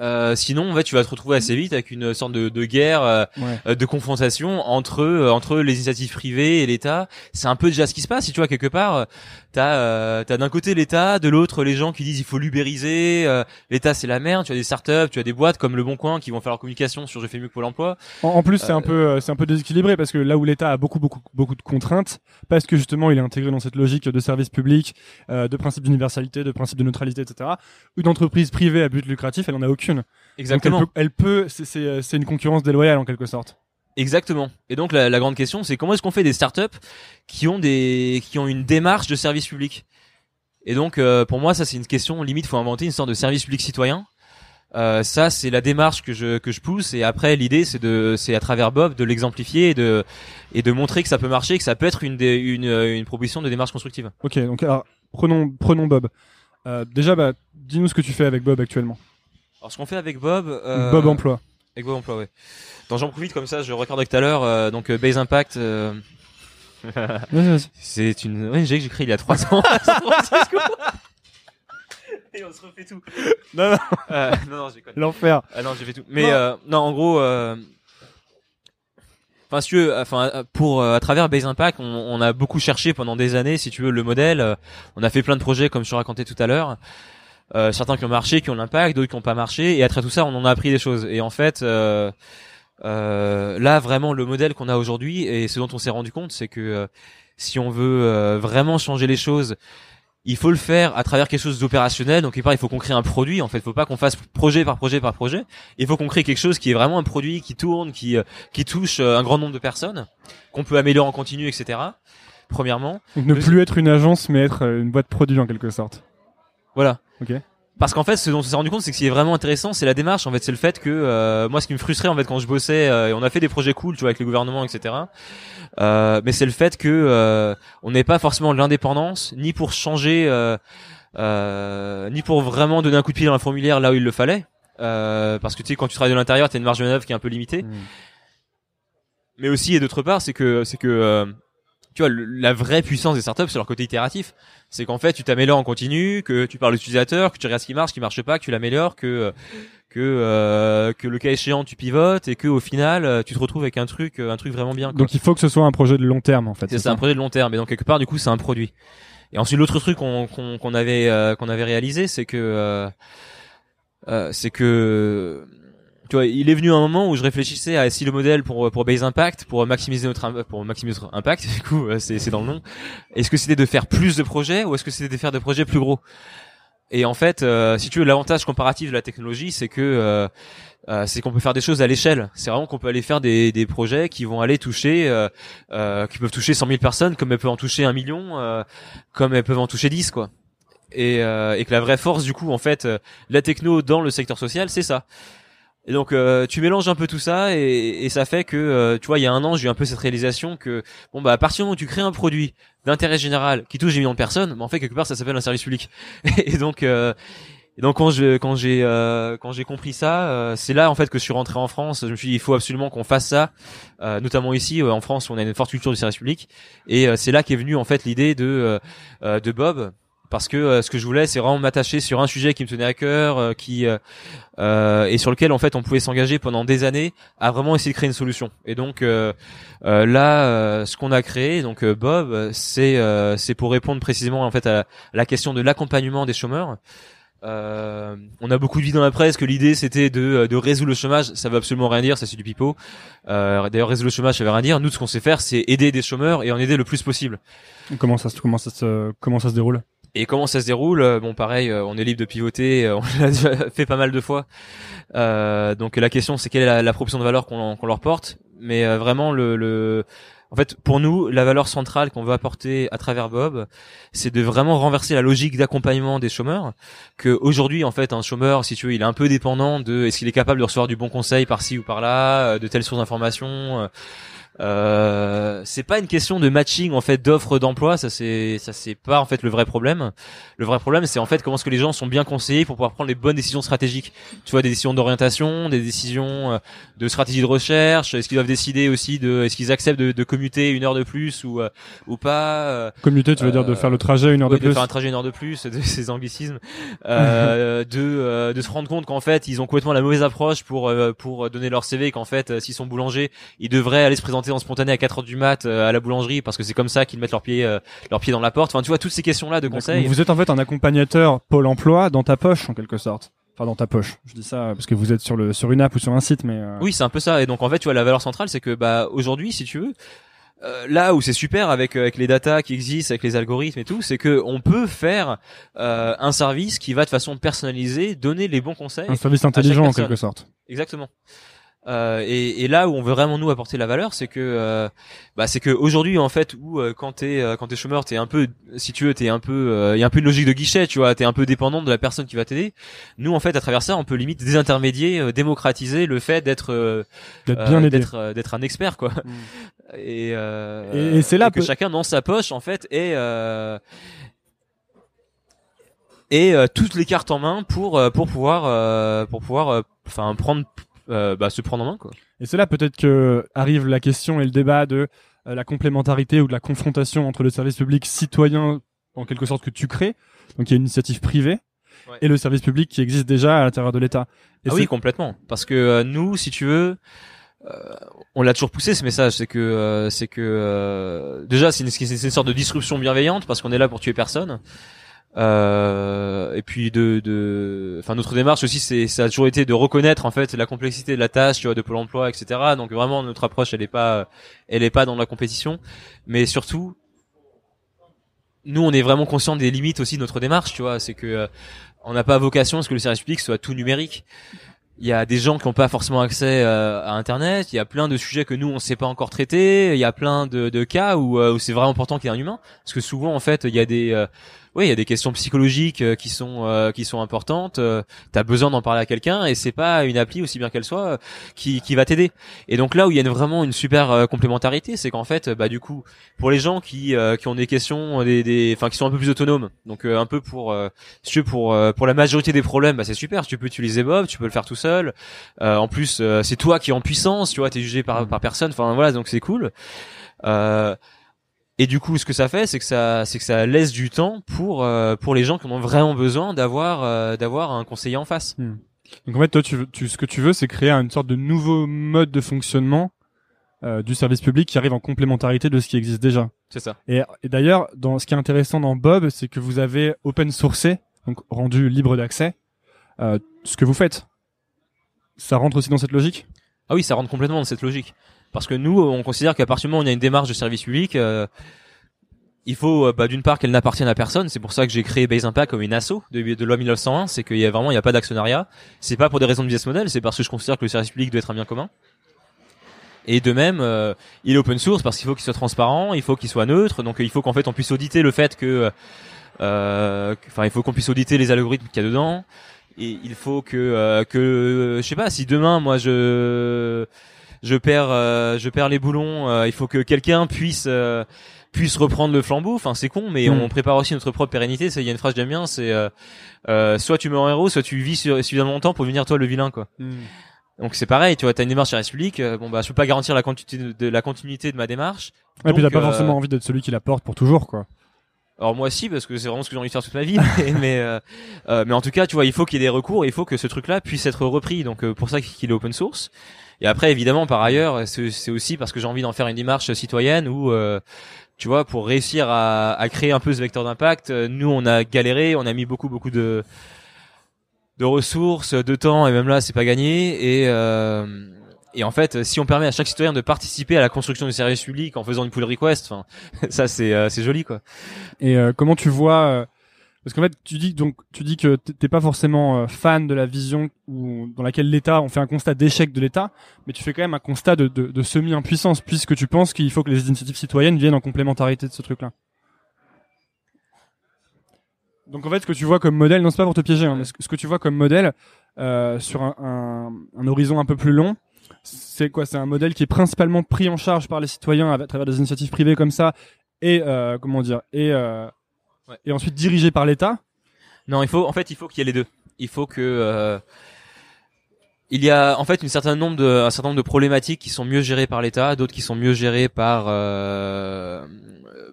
Euh, sinon, en fait, tu vas te retrouver assez vite avec une sorte de, de guerre, euh, Ouais. euh, de confrontation entre euh, entre les initiatives privées et l'État. C'est un peu déjà ce qui se passe. Si tu vois quelque part, t'as euh, t'as d'un côté l'État, de l'autre les gens qui disent il faut l'ubériser. euh, L'État c'est la merde. Tu as des startups, tu as des boîtes comme Le Bon Coin qui vont faire leur communication sur je fais mieux que Pôle Emploi. En, en plus, c'est un Euh, peu, euh, c'est un peu déséquilibré parce que là où l'État a beaucoup, beaucoup, beaucoup de contraintes, parce que justement il est intégré dans cette logique de service public, euh, de principe d'universalité, de principe de neutralité, etc. Une entreprise privée à but lucratif, elle en a aucune. Exactement. Donc elle peut, peut c'est- c'est c'est une concurrence déloyale en quelque sorte. Exactement. Et donc la, la grande question, c'est comment est-ce qu'on fait des startups qui ont des qui ont une démarche de service public? Et donc euh, pour moi, ça c'est une question limite. Faut inventer une sorte de service public citoyen. Euh, ça c'est la démarche que je que je pousse. Et après l'idée c'est de c'est à travers Bob de l'exemplifier et de et de montrer que ça peut marcher, que ça peut être une des, une euh, une proposition de démarche constructive. Ok, donc alors prenons, prenons Bob. Euh, déjà, bah, dis-nous ce que tu fais avec Bob actuellement. Alors ce qu'on fait avec Bob. euh, Bob Emploi. Avec Bob Emploi, ouais. Donc j'en profite comme ça, je recorde tout à l'heure. euh, donc euh, Base Impact. euh, Vas-y, vas-y. C'est une ONG que j'ai créée il y a trois ans à San Francisco. Et on se refait tout. Non, non, Euh, non, non, j'ai connu. l'enfer. Ah non, j'ai fait tout. Mais Non. euh, non, en gros, euh, enfin, si tu veux, enfin, euh, pour euh, à travers Base Impact, on, on a beaucoup cherché pendant des années, si tu veux, le modèle. Euh, On a fait plein de projets, comme je te racontais tout à l'heure. Euh, certains qui ont marché, qui ont l'impact, d'autres qui n'ont pas marché. Et à travers tout ça, on en a appris des choses. Et en fait, euh, euh, là, vraiment, le modèle qu'on a aujourd'hui et ce dont on s'est rendu compte, c'est que euh, si on veut euh, vraiment changer les choses, il faut le faire à travers quelque chose d'opérationnel. Donc, part, il faut qu'on crée un produit. En fait, il faut pas qu'on fasse projet par projet par projet. Il faut qu'on crée quelque chose qui est vraiment un produit qui tourne, qui euh, qui touche un grand nombre de personnes, qu'on peut améliorer en continu, etc. Premièrement, Donc ne plus être une agence, mais être une boîte produit en quelque sorte. Voilà. Ok. Parce qu'en fait, ce dont on s'est rendu compte, c'est que ce qui est vraiment intéressant, c'est la démarche. En fait, c'est le fait que euh, moi, ce qui me frustrait en fait quand je bossais, euh, et on a fait des projets cool, tu vois, avec le gouvernement, etc. Euh, mais c'est le fait que euh, on n'est pas forcément de l'indépendance, ni pour changer, euh, euh, ni pour vraiment donner un coup de pied dans la fourmilière là où il le fallait. Euh, parce que tu sais, quand tu travailles de l'intérieur, t'as une marge de manœuvre qui est un peu limitée. Mais aussi, et d'autre part, c'est que c'est que euh, tu vois, le- la vraie puissance des startups, c'est leur côté itératif. C'est qu'en fait, tu t'améliores en continu, que tu parles d'utilisateur, que tu regardes ce qui marche, ce qui marche pas, que tu l'améliores, que que euh, que le cas échéant tu pivotes et que au final euh, tu te retrouves avec un truc euh, un truc vraiment bien. quoi. Donc il faut que ce soit un projet de long terme en fait. C'est un projet de long terme, et donc quelque part du coup c'est un produit. Et ensuite l'autre truc qu'on qu'on avait euh, qu'on avait réalisé, c'est que euh, euh, c'est que tu vois, il est venu un moment où je réfléchissais à si le modèle pour pour Base Impact, pour maximiser notre pour maximiser notre impact, du coup euh, c'est c'est dans le nom. Est-ce que c'était de faire plus de projets ou est-ce que c'était de faire des projets plus gros? Et en fait, euh, si tu veux, l'avantage comparatif de la technologie, c'est que euh, euh, c'est qu'on peut faire des choses à l'échelle. C'est vraiment qu'on peut aller faire des, des projets qui vont aller toucher, euh, euh, qui peuvent toucher 100 000 personnes, comme elles peuvent en toucher un million, euh, comme elles peuvent en toucher 10, quoi. Et, euh, et que la vraie force, du coup, en fait, la techno dans le secteur social, c'est ça. Et donc, euh, tu mélanges un peu tout ça, et, et ça fait que, euh, tu vois, il y a un an, j'ai eu un peu cette réalisation que, bon, bah, à partir du moment où tu crées un produit d'intérêt général qui touche des millions de personnes, bah, en fait, quelque part, ça s'appelle un service public. et donc, euh, donc quand je quand j'ai euh, quand j'ai compris ça, euh, c'est là en fait que je suis rentré en France. Je me suis dit il faut absolument qu'on fasse ça, euh, notamment ici en France où on a une forte culture du service public. Et c'est là qu'est venue en fait l'idée de de Bob parce que ce que je voulais c'est vraiment m'attacher sur un sujet qui me tenait à cœur, qui et sur lequel en fait on pouvait s'engager pendant des années à vraiment essayer de créer une solution. Et donc là, ce qu'on a créé, donc Bob, c'est c'est pour répondre précisément en fait à la question de l'accompagnement des chômeurs. Euh, on a beaucoup dit dans la presse que l'idée c'était de, euh, de résoudre le chômage. Ça veut absolument rien dire, ça c'est du pipeau. Euh, D'ailleurs, résoudre le chômage, ça veut rien dire. Nous, ce qu'on sait faire, c'est aider des chômeurs et en aider le plus possible. Comment ça, comment ça, se, comment ça se déroule? Et comment ça se déroule euh, Bon, pareil, on est libre de pivoter. On l'a fait pas mal de fois. Euh, donc la question, c'est quelle est la, la proposition de valeur qu'on leur porte. Mais vraiment, le, le en fait, pour nous, la valeur centrale qu'on veut apporter à travers Bob, c'est de vraiment renverser la logique d'accompagnement des chômeurs. Que aujourd'hui, en fait, un chômeur, si tu veux, il est un peu dépendant de est-ce qu'il est capable de recevoir du bon conseil par-ci ou par-là, euh, de telles sources d'informations. Euh, c'est pas une question de matching en fait d'offres d'emploi, ça c'est ça c'est pas en fait le vrai problème. Le vrai problème c'est en fait comment est-ce que les gens sont bien conseillés pour pouvoir prendre les bonnes décisions stratégiques. Tu vois des décisions d'orientation, des décisions euh, de stratégie de recherche, est-ce qu'ils doivent décider aussi de est-ce qu'ils acceptent de, de, commuter une heure de plus ou euh, ou pas euh, Commuter, tu veux dire de faire le trajet une heure de plus de faire un trajet une heure de plus, de ces anglicismes euh, de de se rendre compte qu'en fait, ils ont complètement la mauvaise approche pour pour donner leur CV qu'en fait s'ils sont boulangers, ils devraient aller se présenter en spontané à 4 heures du mat euh, à la boulangerie parce que c'est comme ça qu'ils mettent leurs pieds euh, leurs pieds dans la porte. Enfin, tu vois toutes ces questions là de conseils. Vous êtes en fait un accompagnateur Pôle Emploi dans ta poche en quelque sorte. Enfin dans ta poche. Je dis ça parce que vous êtes sur le sur une app ou sur un site mais euh, Oui, c'est un peu ça et donc en fait, tu vois la valeur centrale c'est que bah aujourd'hui, si tu veux, là où c'est super avec avec les datas qui existent, avec les algorithmes et tout, c'est que on peut faire un service qui va de façon personnalisée donner les bons conseils. Un service intelligent en quelque sorte. Exactement. Euh, et, et, là où on veut vraiment nous apporter la valeur, c'est que euh, bah, c'est que aujourd'hui en fait où euh, quand t'es euh, quand t'es chômeur, t'es un peu si tu veux t'es un peu il y a un peu une logique de guichet, tu vois, t'es un peu dépendant de la personne qui va t'aider. Nous en fait à travers ça, on peut limite désintermédier, démocratiser le fait d'être d'être d'être un expert quoi. Mm. Et, et, c'est là que chacun dans sa poche en fait et et toutes les cartes en main pour pour pouvoir pour pouvoir enfin prendre euh, bah, se prendre en main. Quoi. Et c'est là peut-être que arrive la question et le débat de euh, la complémentarité ou de la confrontation entre le service public citoyen, en quelque sorte, que tu crées, donc il y a une initiative privée, et le service public qui existe déjà à l'intérieur de l'État. Ah oui, complètement. Parce que euh, nous, si tu veux, on l'a toujours poussé ce message, c'est que c'est que déjà c'est une, une, sorte de disruption bienveillante parce qu'on est là pour tuer personne. Euh, et puis de, de, enfin notre démarche aussi, c'est ça a toujours été de reconnaître en fait la complexité de la tâche, tu vois, de Pôle Emploi, etc. Donc vraiment notre approche, elle est pas, elle est pas dans la compétition, mais surtout, nous on est vraiment conscient des limites aussi de notre démarche, tu vois, c'est que euh, on n'a pas vocation à ce que le service public soit tout numérique. Il y a des gens qui n'ont pas forcément accès euh, à Internet. Il y a plein de sujets que nous on ne sait pas encore traiter. Il y a plein de, de cas où, euh, où c'est vraiment important qu'il y ait un humain, parce que souvent en fait il y a des oui, il y a des questions psychologiques euh, qui sont euh, qui sont importantes. Euh, T'as besoin d'en parler à quelqu'un et c'est pas une appli aussi bien qu'elle soit qui qui va t'aider. Et donc là où il y a vraiment une super complémentarité, c'est qu'en fait, bah du coup, pour les gens qui qui ont des questions, des des, enfin qui sont un peu plus autonomes, donc un peu pour si tu pour pour la majorité des problèmes, bah c'est super. Tu peux utiliser Bob, tu peux le faire tout seul. en plus, c'est toi qui es en puissance, tu vois, t'es jugé par par personne. Enfin voilà, donc c'est cool. Euh, et du coup, ce que ça fait, c'est que ça, c'est que ça laisse du temps pour euh, pour les gens qui ont vraiment besoin d'avoir euh, d'avoir un conseiller en face. Hmm. Donc en fait, toi, tu, tu, ce que tu veux, c'est créer une sorte de nouveau mode de fonctionnement euh, du service public qui arrive en complémentarité de ce qui existe déjà. C'est ça. Et, et d'ailleurs, dans ce qui est intéressant dans Bob, c'est que vous avez open sourcé, donc rendu libre d'accès, ce que vous faites. Ça rentre aussi dans cette logique? Ah oui, ça rentre complètement dans cette logique. Parce que nous, on considère qu'à partir du moment où on a une démarche de service public, euh, il faut euh, bah, d'une part qu'elle n'appartienne à personne. C'est pour ça que j'ai créé Base Impact comme une asso de, de loi 1901. C'est qu'il y a vraiment il y a pas d'actionnariat. C'est pas pour des raisons de business model. C'est parce que je considère que le service public doit être un bien commun. Et de même, euh, il est open source parce qu'il faut qu'il soit transparent, il faut qu'il soit neutre. Donc il faut qu'en fait on puisse auditer le fait que, enfin il faut qu'on puisse auditer les algorithmes qu'il y a dedans. Et il faut que que je sais pas si demain moi je je perds, euh, je perds les boulons. euh, il faut que quelqu'un puisse euh, puisse reprendre le flambeau. Enfin, c'est con, mais Mm. on prépare aussi notre propre pérennité. C'est- Il y a une phrase que j'aime bien, c'est euh, euh, soit tu meurs en héros, soit tu vis sur, suffisamment longtemps pour devenir toi le vilain, quoi. Donc c'est pareil, tu vois, t'as une démarche public. euh, bon bah, je peux pas garantir la continuité de, de la continuité de ma démarche. Et puis t'as Donc, pas forcément envie d'être celui qui la porte pour toujours, quoi. Alors moi aussi parce que c'est vraiment ce que j'ai envie de faire toute ma vie. mais mais, euh, euh, mais en tout cas, tu vois, il faut qu'il y ait des recours, il faut que ce truc-là puisse être repris. Donc euh, pour ça qu'il est open source. Et après, évidemment, par ailleurs, c'est c'est aussi parce que j'ai envie d'en faire une démarche citoyenne où, euh, tu vois, pour réussir à, à créer un peu ce vecteur d'impact, euh, nous, on a galéré, on a mis beaucoup, beaucoup de de ressources, de temps, et même là, c'est pas gagné. Et euh, et en fait, si on permet à chaque citoyen de participer à la construction du service public en faisant une pull request, ça, c'est euh, c'est joli, quoi. Et euh, comment tu vois euh, Parce qu'en fait, tu dis donc tu dis que t'es pas forcément euh, fan de la vision où, dans laquelle l'État, on fait un constat d'échec de l'État, mais tu fais quand même un constat de, de, de semi-impuissance, puisque tu penses qu'il faut que les initiatives citoyennes viennent en complémentarité de ce truc-là. Donc en fait, ce que tu vois comme modèle, non c'est pas pour te piéger, hein, ce que tu vois comme modèle euh, sur un, un, un horizon un peu plus long, c'est quoi C'est un modèle qui est principalement pris en charge par les citoyens à, à travers des initiatives privées comme ça, et euh, comment dire, et euh, Ouais. et ensuite dirigé par l'État. Non, il faut, en fait, il faut qu'il y ait les deux. Il faut que, euh, il y a en fait une certain nombre de, un certain nombre de problématiques qui sont mieux gérées par l'État, d'autres qui sont mieux gérées par, euh,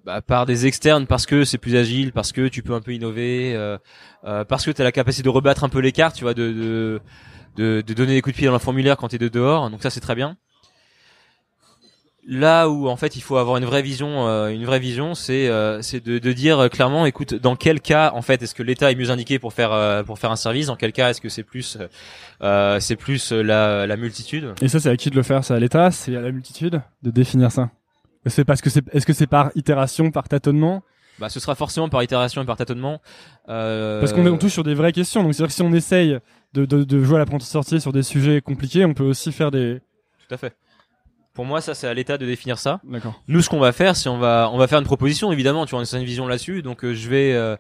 bah, par des externes parce que c'est plus agile, parce que tu peux un peu innover, euh, euh, parce que tu as la capacité de rebattre un peu les cartes, tu vois, de, de, de, de donner des coups de pied dans le formulaire quand tu es de dehors. Donc ça, c'est très bien. Là où en fait il faut avoir une vraie vision, euh, une vraie vision, c'est euh, c'est de, dire clairement, écoute, dans quel cas en fait est-ce que l'État est mieux indiqué pour faire euh, pour faire un service, dans quel cas est-ce que c'est plus c'est plus la, la multitude? Et ça, c'est à qui de le faire? C'est à l'État? C'est à la multitude de définir ça? C'est parce que c'est est-ce que c'est par itération, par tâtonnement? Bah ce sera forcément par itération et par tâtonnement. Euh, Parce qu'on est- on touche sur des vraies questions. Donc c'est-à-dire que si on essaye de, de, de jouer à l'apprenti sorcier sur des sujets compliqués, on peut aussi faire des. Tout à fait. Pour moi, ça c'est à l'État de définir ça. D'accord. Nous, ce qu'on va faire, c'est on va on va faire une proposition. Évidemment, tu vois, on a une vision là-dessus. Donc, euh, je vais euh,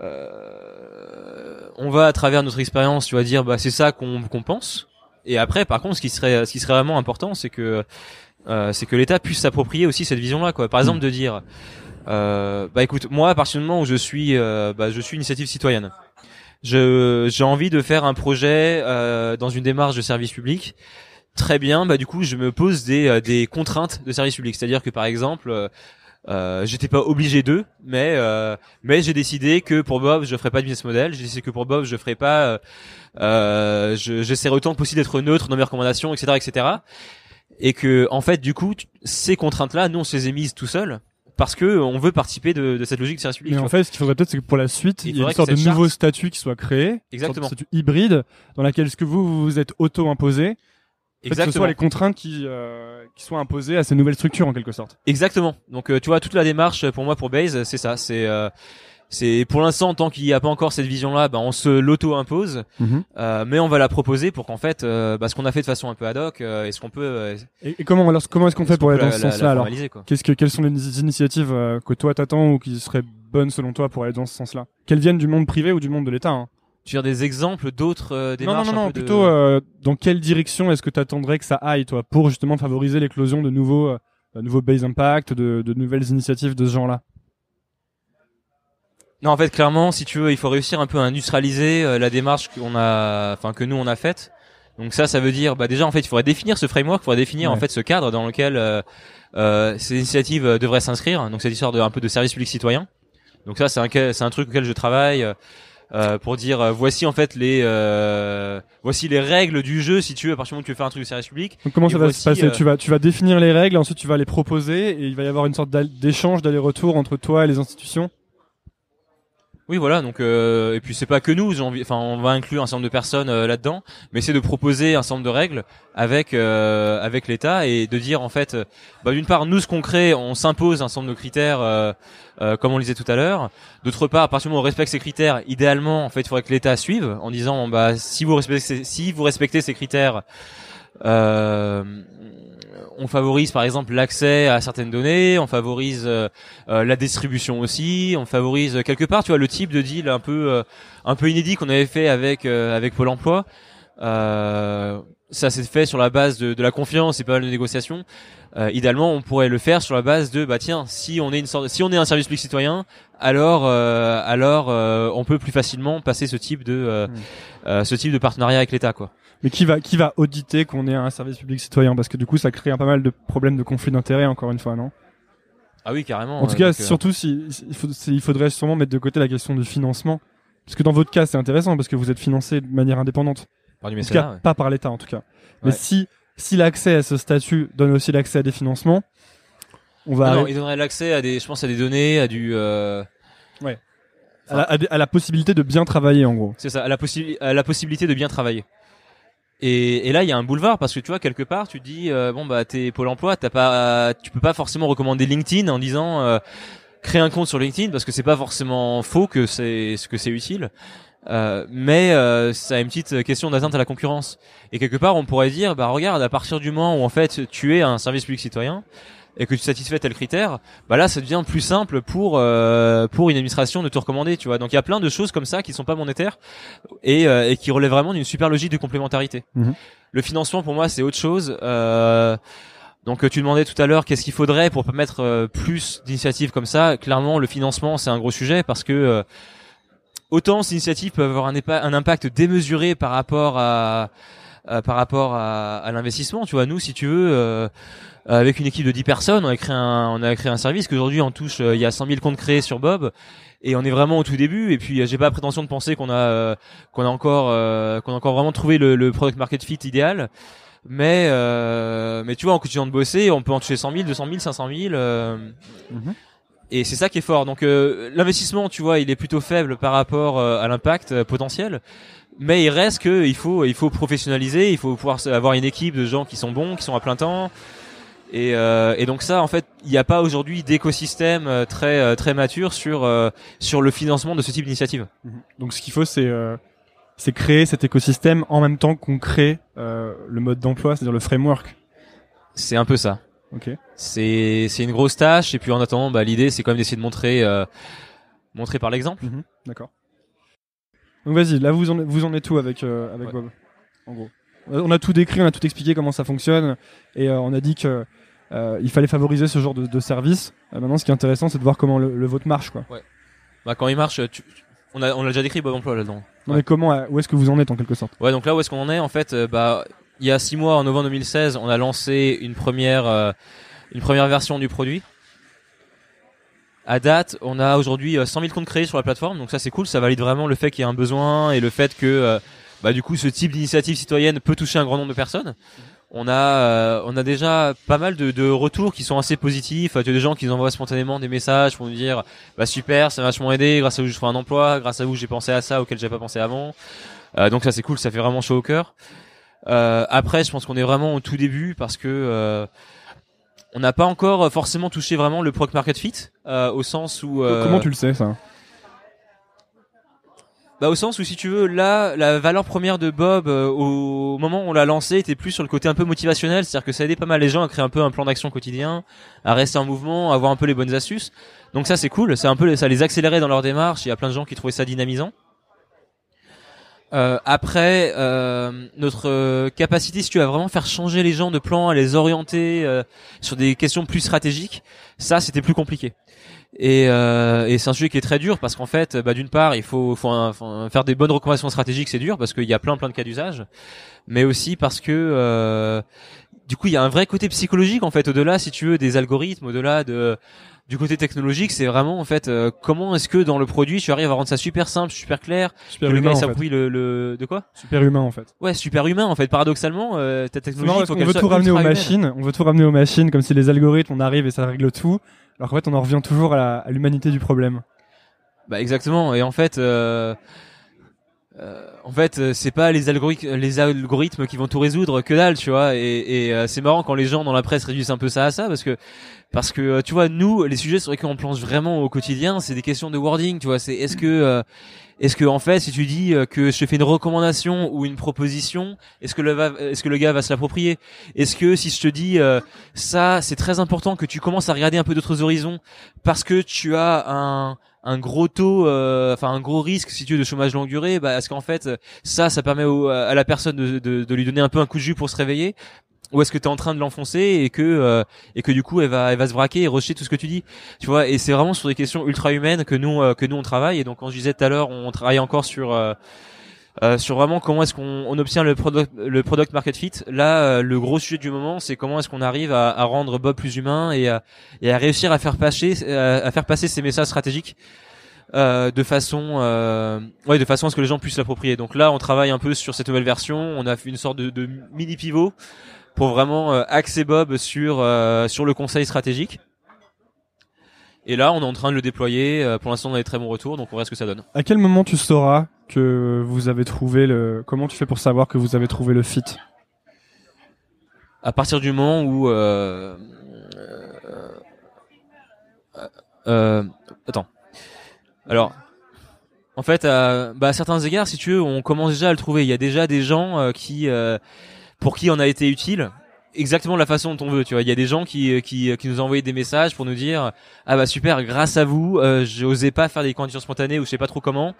euh, on va à travers notre expérience, tu vas dire, bah c'est ça qu'on qu'on pense. Et après, par contre, ce qui serait ce qui serait vraiment important, c'est que euh, c'est que l'État puisse s'approprier aussi cette vision-là, quoi. Par exemple, de dire, euh, bah écoute, moi, à partir du moment où je suis, euh, bah je suis initiative citoyenne, je j'ai envie de faire un projet euh, dans une démarche de service public. Très bien, bah du coup, je me pose des euh, des contraintes de service public, c'est-à-dire que par exemple. euh, euh, j'étais pas obligé d'eux, mais euh, mais j'ai décidé que pour Bob je ferai pas de business model. J'ai décidé que pour Bob je ferai pas, euh, euh, je- j'essaierai autant que possible d'être neutre dans mes recommandations, etc., etc. Et que en fait du coup ces contraintes-là, nous on se les est mises tout seul parce que on veut participer de, de cette logique de service public. Mais en vois. fait, ce qu'il faudrait peut-être, c'est que pour la suite, Il il y ait une que sorte de nouveau charte- statut qui soit créé, Exactement. une sorte de statut hybride, dans laquelle ce que vous vous vous êtes auto-imposé, en fait, ce Exactement. soit les contraintes qui euh, qui soient imposées à ces nouvelles structures en quelque sorte. Exactement. Donc euh, tu vois toute la démarche pour moi pour Base c'est ça. C'est euh, c'est pour l'instant tant qu'il n'y a pas encore cette vision-là, bah, on se l'auto-impose, euh, mais on va la proposer pour qu'en fait, euh, bah, ce qu'on a fait de façon un peu ad hoc, euh, est-ce qu'on peut, euh, Et, et comment alors comment est-ce qu'on fait pour aller dans ce sens-là la alors Qu'est-ce que quelles sont les initiatives euh, que toi t'attends ou qui seraient bonnes selon toi pour aller dans ce sens-là Qu'elles viennent du monde privé ou du monde de l'État hein Tu as des exemples d'autres euh, Non démarches non non, un non peu plutôt euh, dans quelle direction est-ce que t'attendrais que ça aille toi pour justement favoriser l'éclosion de nouveaux euh, de nouveaux base impact, de, de nouvelles initiatives de ce genre-là Non, en fait, clairement, si tu veux, il faut réussir un peu à industrialiser euh, la démarche qu'on a, enfin que nous on a faite. Donc ça, ça veut dire, bah déjà en fait, il faudrait définir ce framework, il faudrait définir Ouais. en fait ce cadre dans lequel euh, euh, ces initiatives euh, devraient s'inscrire. Donc cette histoire de un peu de service public citoyen. Donc ça, c'est un c'est un truc auquel je travaille. euh, euh, pour dire euh, voici en fait les euh, voici les règles du jeu si tu veux à partir du moment où tu veux faire un truc de service public Donc comment ça va voici, se passer Tu vas tu vas définir les règles, ensuite tu vas les proposer et il va y avoir une sorte d'échange, d'aller-retour entre toi et les institutions? Oui, voilà. Donc, euh, et puis c'est pas que nous. Enfin, on va inclure un certain nombre de personnes euh, là-dedans, mais c'est de proposer un certain nombre de règles avec euh, avec l'État et de dire en fait, euh, bah, d'une part, nous ce qu'on crée, on s'impose un certain nombre de critères, euh, euh, comme on le disait tout à l'heure. D'autre part, à partir du moment où on respecte ces critères, idéalement, en fait, il faudrait que l'État suive en disant, bah, si vous respectez, si vous respectez ces critères. Euh, on favorise par exemple l'accès à certaines données, on favorise euh, euh, la distribution aussi, on favorise euh, quelque part, tu vois, le type de deal un peu euh, un peu inédit qu'on avait fait avec euh, avec Pôle Emploi, Euh, ça s'est fait sur la base de, de la confiance et pas mal de négociations. Euh, idéalement, on pourrait le faire sur la base de bah tiens, si on est une sorte, si on est un service public citoyen, alors euh, alors euh, on peut plus facilement passer ce type de euh, Mm. euh, ce type de partenariat avec l'État quoi. Mais qui va qui va auditer qu'on est un service public citoyen? Parce que du coup ça crée un pas mal de problèmes de conflits d'intérêts encore une fois non? Ah oui carrément. En tout euh, cas donc, euh, surtout si il, faut, c'est- il faudrait sûrement mettre de côté la question du financement parce que dans votre cas c'est intéressant parce que vous êtes financé de manière indépendante par du en tout mécénat, cas ouais. pas par l'État en tout cas mais Ouais. si si l'accès à ce statut donne aussi l'accès à des financements on va Ah non, il donnerait l'accès à des, je pense à des données, à du, euh, à, la, à la possibilité de bien travailler en gros c'est ça, à la, possi- à la possibilité de bien travailler. Et, et là, il y a un boulevard parce que tu vois quelque part, tu dis euh, bon bah t'es Pôle Emploi, t'as pas, tu peux pas forcément recommander LinkedIn en disant euh, crée un compte sur LinkedIn parce que c'est pas forcément faux que c'est ce que c'est utile. Euh, mais euh, ça a une petite question d'atteinte à la concurrence. Et quelque part, on pourrait dire bah regarde, à partir du moment où en fait tu es un service public citoyen et que tu satisfais tel critère, bah là ça devient plus simple pour euh, pour une administration de te recommander, tu vois. Donc il y a plein de choses comme ça qui sont pas monétaires et, euh, et qui relèvent vraiment d'une super logique de complémentarité. Mhm. Le financement pour moi c'est autre chose. Euh, donc euh, tu demandais tout à l'heure qu'est-ce qu'il faudrait pour permettre euh, plus d'initiatives comme ça. Clairement le financement c'est un gros sujet parce que euh, autant ces initiatives peuvent avoir un, impact démesuré par rapport à par rapport à, à l'investissement. Tu vois, nous, si tu veux, euh, avec une équipe de 10 personnes, on a créé un, on a créé un service qu'aujourd'hui on touche, euh, il y a 100 000 comptes créés sur Bob, et on est vraiment au tout début. Et puis, euh, j'ai pas la prétention de penser qu'on a, euh, qu'on a encore, euh, qu'on a encore vraiment trouvé le, le product market fit idéal. Mais, euh, mais tu vois, en continuant de bosser, on peut en toucher 100 000, 200 000, 500 000. euh, Mhm. Et c'est ça qui est fort. Donc euh, l'investissement, tu vois, il est plutôt faible par rapport euh, à l'impact euh, potentiel. Mais il reste que il faut il faut professionnaliser, il faut pouvoir avoir une équipe de gens qui sont bons, qui sont à plein temps. Et, euh, et donc ça, en fait, il n'y a pas aujourd'hui d'écosystème euh, très euh, très mature sur euh, sur le financement de ce type d'initiative. donc ce qu'il faut c'est euh, c'est créer cet écosystème en même temps qu'on crée euh, le mode d'emploi c'est-à-dire le framework C'est un peu ça. ok C'est c'est une grosse tâche. Et puis en attendant, bah, l'idée c'est quand même d'essayer de montrer euh, montrer par l'exemple. Mhm, D'accord. Donc vas-y, là vous en, vous en êtes tout avec, euh, avec Ouais. Bob, en gros? Euh, On a tout décrit, on a tout expliqué comment ça fonctionne, et euh, on a dit que euh, il fallait favoriser ce genre de, de service. Euh, maintenant, ce qui est intéressant, c'est de voir comment le, le vôtre marche, quoi. Bah, quand il marche, tu- on a on a déjà décrit Bob Emploi là-dedans. Non mais comment, où est-ce que vous en êtes en quelque sorte? Ouais, donc là où est-ce qu'on en est en fait Bah, il y a six mois, en novembre 2016, on a lancé une première euh, une première version du produit. À date, on a aujourd'hui euh, 100 000 comptes créés sur la plateforme, donc ça c'est cool, ça valide vraiment le fait qu'il y a un besoin et le fait que euh, bah du coup ce type d'initiative citoyenne peut toucher un grand nombre de personnes. On a euh, on a déjà pas mal de, de retours qui sont assez positifs. Tu as des gens qui nous envoient spontanément des messages pour nous dire bah super, ça m'a vachement aidé, grâce à vous je trouve un emploi, grâce à vous j'ai pensé à ça auquel j'avais pas pensé avant. Euh, donc ça c'est cool, ça fait vraiment chaud au cœur. Euh, après, je pense qu'on est vraiment au tout début parce que euh, on n'a pas encore forcément touché vraiment le product market fit euh, au sens où euh, Comment tu le sais, ça bah au sens où si tu veux là la valeur première de Bob euh, au moment où on l'a lancé était plus sur le côté un peu motivationnel c'est-à-dire que ça aidait pas mal les gens à créer un peu un plan d'action quotidien à rester en mouvement à avoir un peu les bonnes astuces. Donc ça c'est cool c'est un peu ça les accélérait dans leur démarche il y a plein de gens qui trouvaient ça dynamisant euh, après, euh, notre capacité, si tu à vraiment faire changer les gens de plan, à les orienter euh, sur des questions plus stratégiques, ça, c'était plus compliqué. Et, euh, et c'est un sujet qui est très dur parce qu'en fait, bah, d'une part, il faut, faut, faut faire des bonnes recommandations stratégiques, c'est dur parce qu'il y a plein plein de cas d'usage, mais aussi parce que euh, du coup, il y a un vrai côté psychologique en fait au-delà, si tu veux, des algorithmes, au-delà de du côté technologique, c'est vraiment en fait euh, comment est-ce que dans le produit tu arrives à rendre ça super simple, super clair, Super que le humain, gars fait. s'approprie le, le de quoi? Super humain, en fait. Ouais, super humain en fait. Paradoxalement, euh, ta technologie, faut qu'elle veut tout ramener aux humaine. machines, on veut tout ramener aux machines, comme si les algorithmes, on arrive et ça règle tout. Alors qu'en fait, on en revient toujours à l'humanité du problème. Bah exactement. Et en fait, euh, euh, en fait, euh, c'est pas les algorithmes, les algorithmes qui vont tout résoudre, que dalle, tu vois. Et, et euh, c'est marrant quand les gens dans la presse réduisent un peu ça à ça, parce que parce que euh, tu vois, nous, les sujets sur lesquels on planche vraiment au quotidien, c'est des questions de wording, tu vois. C'est est-ce que euh, est-ce que en fait, si tu dis euh, que je te fais une recommandation ou une proposition, est-ce que le va, est-ce que le gars va se l'approprier? Est-ce que si je te dis euh, ça, c'est très important que tu commences à regarder un peu d'autres horizons parce que tu as un un gros taux, euh, enfin un gros risque si tu veux de chômage longue durée, bah, est-ce qu'en fait ça, ça permet à la personne de, de, de, lui donner un peu un coup de jus pour se réveiller? Ou est-ce que tu es en train de l'enfoncer et que euh, et que du coup elle va elle va se braquer et rejeter tout ce que tu dis? Tu vois et c'est vraiment sur des questions ultra humaines que nous euh, que nous on travaille. Et donc quand je disais tout à l'heure on travaille encore sur euh, sur vraiment comment est-ce qu'on on obtient le product le product market fit. Là, euh, le gros sujet du moment, c'est comment est-ce qu'on arrive à, à, rendre Bob plus humain et à, et à réussir à faire passer à faire passer ces messages stratégiques. Euh, de façon ouais de façon à ce que les gens puissent l'approprier donc là on travaille un peu sur cette nouvelle version on a fait une sorte de, de mini pivot pour vraiment axer Bob sur sur le conseil stratégique et là, on est en train de le déployer. Pour l'instant, on a des très bons retours, donc on verra ce que ça donne. À quel moment tu sauras que vous avez trouvé le Comment tu fais pour savoir que vous avez trouvé le fit? À partir du moment où euh, euh, euh, attends. Alors, en fait, à, bah, à certains égards, si tu veux, on commence déjà à le trouver. Il y a déjà des gens qui, pour qui on a été utile, exactement de la façon dont on veut. Tu vois, il y a des gens qui, qui, nous ont envoyé des messages pour nous dire ah bah super, grâce à vous, euh, j'osais pas faire des candidatures spontanées ou je sais pas trop comment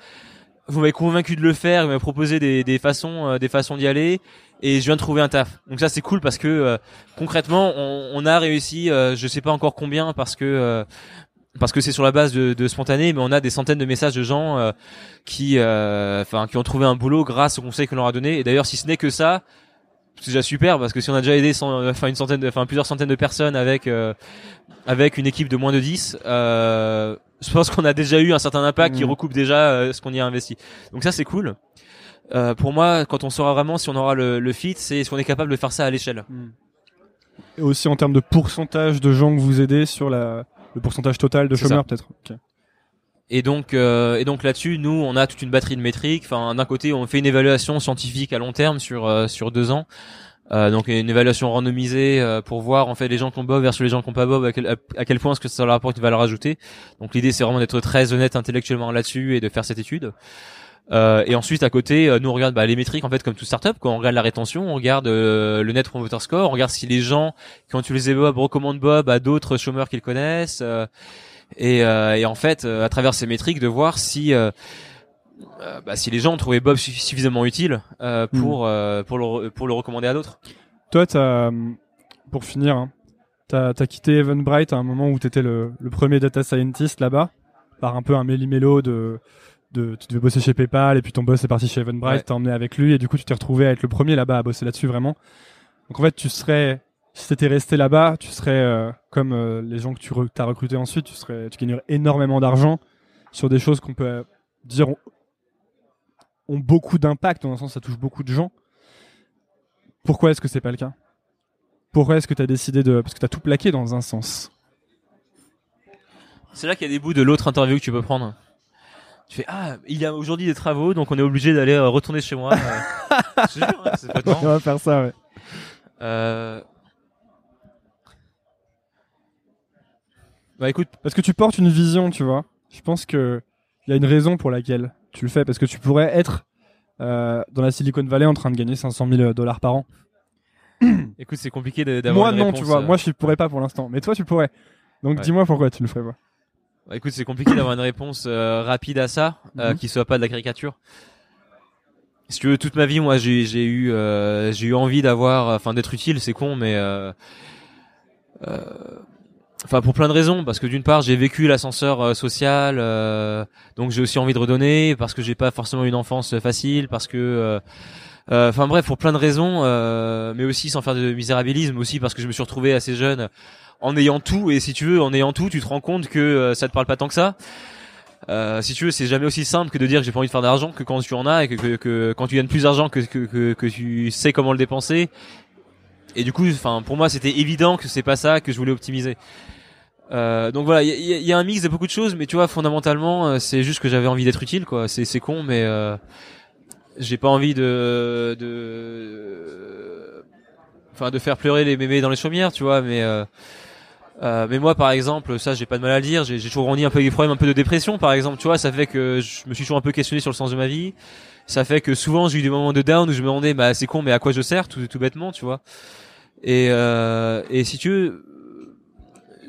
vous m'avez convaincu de le faire, vous m'avez proposé des, des façons, euh, des façons d'y aller, et je viens de trouver un taf. Donc ça c'est cool parce que euh, concrètement on, on, a réussi, euh, je sais pas encore combien parce que euh, parce que c'est sur la base de, de, spontané, mais on a des centaines de messages de gens qui, enfin, qui ont trouvé un boulot grâce au conseil que l'on a donné. Et d'ailleurs, si ce n'est que ça, c'est déjà super parce que si on a déjà aidé enfin une centaine, enfin plusieurs centaines de personnes avec avec une équipe de moins de 10 euh, je pense qu'on a déjà eu un certain impact qui mm. recoupe déjà euh, ce qu'on y a investi. Donc ça c'est cool. Euh, pour moi, quand on saura vraiment si on aura le, le fit, c'est est-ce qu'on est capable de faire ça à l'échelle. Mm. Et aussi en termes de pourcentage de gens que vous aidez sur la, le pourcentage total de chômeurs peut-être. Et donc, euh, et donc là-dessus, nous, on a toute une batterie de métriques. Enfin, d'un côté, on fait une évaluation scientifique à long terme sur euh, sur deux ans. Euh, donc une évaluation randomisée euh, pour voir en fait les gens qui ont Bob versus les gens qui ont pas Bob à quel, à, quel point est-ce que ça leur apporte une valeur ajoutée. Donc l'idée c'est vraiment d'être très honnête intellectuellement là-dessus et de faire cette étude. Euh, et ensuite à côté, euh, nous on regarde bah, les métriques en fait comme tout startup. Quand on regarde la rétention, on regarde le net promoter score, on regarde si les gens qui ont utilisé Bob recommandent Bob à d'autres chômeurs qu'ils connaissent. Et, et, en fait, à travers ces métriques, de voir si euh, bah, si les gens ont trouvé Bob suffisamment utile euh, hmm. pour euh, pour le pour le recommander à d'autres. Toi, as, pour finir, hein, t'as as quitté Eventbrite à un moment où t'étais le, le premier data scientist là-bas, par un peu un méli-mélo de de, tu devais bosser chez PayPal et puis ton boss est parti chez Eventbrite, ouais. t'as emmené avec lui et du coup tu t'es retrouvé à être le premier là-bas à bosser là-dessus vraiment. Donc en fait tu serais, si t'étais resté là-bas, tu serais comme les gens que tu as recrutés ensuite, tu serais, tu gagnerais énormément d'argent sur des choses qu'on peut dire ont beaucoup d'impact, dans un sens ça touche beaucoup de gens. Pourquoi est-ce que c'est pas le cas? Pourquoi est-ce que tu as décidé de... Parce que tu as tout plaqué dans un sens. C'est là qu'il y a des bouts de l'autre interview que tu peux prendre. Tu fais ah il y a aujourd'hui des travaux donc on est obligé d'aller euh, retourner chez moi. Euh, jure, hein, c'est pas On va faire ça ouais. Euh... Bah écoute, parce que tu portes une vision, tu vois. Je pense que il y a une raison pour laquelle tu le fais parce que tu pourrais être euh, dans la Silicon Valley en train de gagner 500 000 dollars par an. Écoute, c'est compliqué d'avoir. Moi, non, tu vois. Euh, moi, je pourrais pas pour l'instant. Mais toi, tu pourrais. Donc, dis-moi pourquoi tu le ferais pas. Bah, écoute, c'est compliqué d'avoir une réponse euh, rapide à ça, euh, mhm. qui soit pas de la caricature. Si tu veux, toute ma vie, moi, j'ai eu, j'ai eu envie d'avoir, enfin, d'être utile. C'est con, mais Enfin pour plein de raisons parce que d'une part j'ai vécu l'ascenseur euh, social euh, donc j'ai aussi envie de redonner parce que j'ai pas forcément une enfance facile parce que euh, enfin bref pour plein de raisons mais aussi sans faire de misérabilisme aussi parce que je me suis retrouvé assez jeune en ayant tout et si tu veux en ayant tout tu te rends compte que ça te parle pas tant que ça si tu veux, c'est jamais aussi simple que de dire que j'ai pas envie de faire d'argent que quand tu en as et que, que, que quand tu gagnes plus d'argent que, que, que, tu sais comment le dépenser. Et du coup, enfin, pour moi, c'était évident que c'est pas ça que je voulais optimiser. Euh, donc voilà, il y, y, a un mix de beaucoup de choses, mais tu vois, fondamentalement, euh, c'est juste que j'avais envie d'être utile, quoi. C'est c'est con, mais euh, j'ai pas envie de de enfin de faire pleurer les mémés dans les chaumières, tu vois. Mais euh, euh, mais moi, par exemple, ça, j'ai pas de mal à le dire. J'ai toujours grandi un peu des problèmes, un peu de dépression, par exemple. Tu vois, ça fait que je me suis toujours un peu questionné sur le sens de ma vie. Ça fait que souvent, j'ai eu des moments de down où je me demandais, bah, c'est con, mais à quoi je sers, tout, tout bêtement, tu vois. Et, euh, et si tu veux,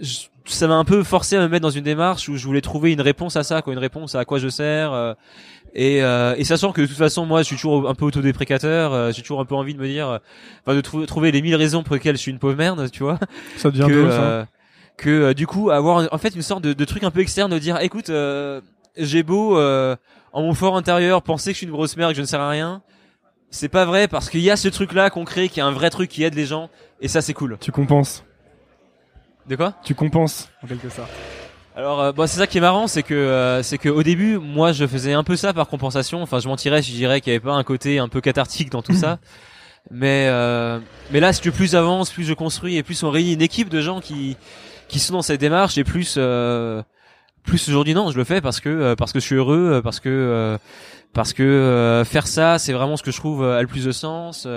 je, ça m'a un peu forcé à me mettre dans une démarche où je voulais trouver une réponse à ça, quoi, une réponse à quoi je sers. Euh, et, euh, et sachant que de toute façon, moi, je suis toujours un peu autodéprécateur, euh, j'ai toujours un peu envie de me dire, enfin, de trouver les mille raisons pour lesquelles je suis une pauvre merde, tu vois. Ça devient que, ça. que du coup, avoir en fait une sorte de, de truc un peu externe, de dire, écoute, j'ai beau en mon fort intérieur penser que je suis une grosse merde, que je ne sers à rien. C'est pas vrai parce qu'il y a ce truc là qu'on crée qui est un vrai truc qui aide les gens et ça c'est cool. Tu compenses. De quoi? Tu compenses en quelque sorte. Alors, euh, bah, c'est ça qui est marrant, c'est que euh, c'est que au début, moi, je faisais un peu ça par compensation. Enfin, je mentirais, je dirais qu'il y avait pas un côté un peu cathartique dans tout ça. Mais euh, mais là, si plus j'avance, plus je construis et plus on réunit une équipe de gens qui qui sont dans cette démarche et plus plus aujourd'hui non, je le fais parce que parce que je suis heureux, parce que parce que faire ça, c'est vraiment ce que je trouve a le plus de sens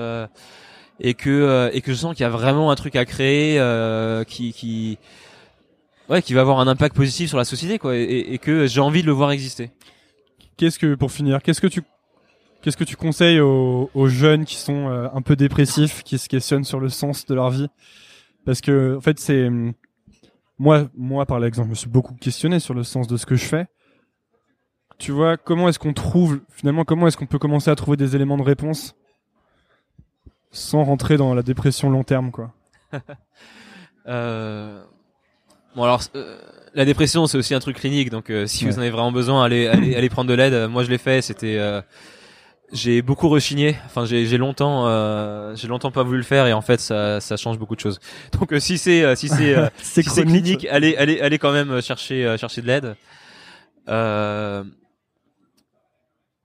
et que euh, et que je sens qu'il y a vraiment un truc à créer euh, qui qui ouais qui va avoir un impact positif sur la société quoi et, et que j'ai envie de le voir exister. Qu'est-ce que pour finir, qu'est-ce que tu qu'est-ce que tu conseilles aux, aux jeunes qui sont euh, un peu dépressifs, qui se questionnent sur le sens de leur vie? Parce que en fait c'est moi moi par exemple, je me suis beaucoup questionné sur le sens de ce que je fais. Tu vois, comment est-ce qu'on trouve finalement comment est-ce qu'on peut commencer à trouver des éléments de réponse sans rentrer dans la dépression long terme, quoi? euh... Bon alors, euh, la dépression c'est aussi un truc clinique, donc euh, si vous en avez vraiment besoin, allez allez, allez prendre de l'aide. Moi je l'ai fait, c'était euh, j'ai beaucoup rechigné. Enfin, j'ai, j'ai longtemps, euh, j'ai longtemps pas voulu le faire et en fait, ça, ça change beaucoup de choses. Donc, si c'est, si c'est, si c'est clinique, allez, allez, allez quand même chercher, chercher de l'aide.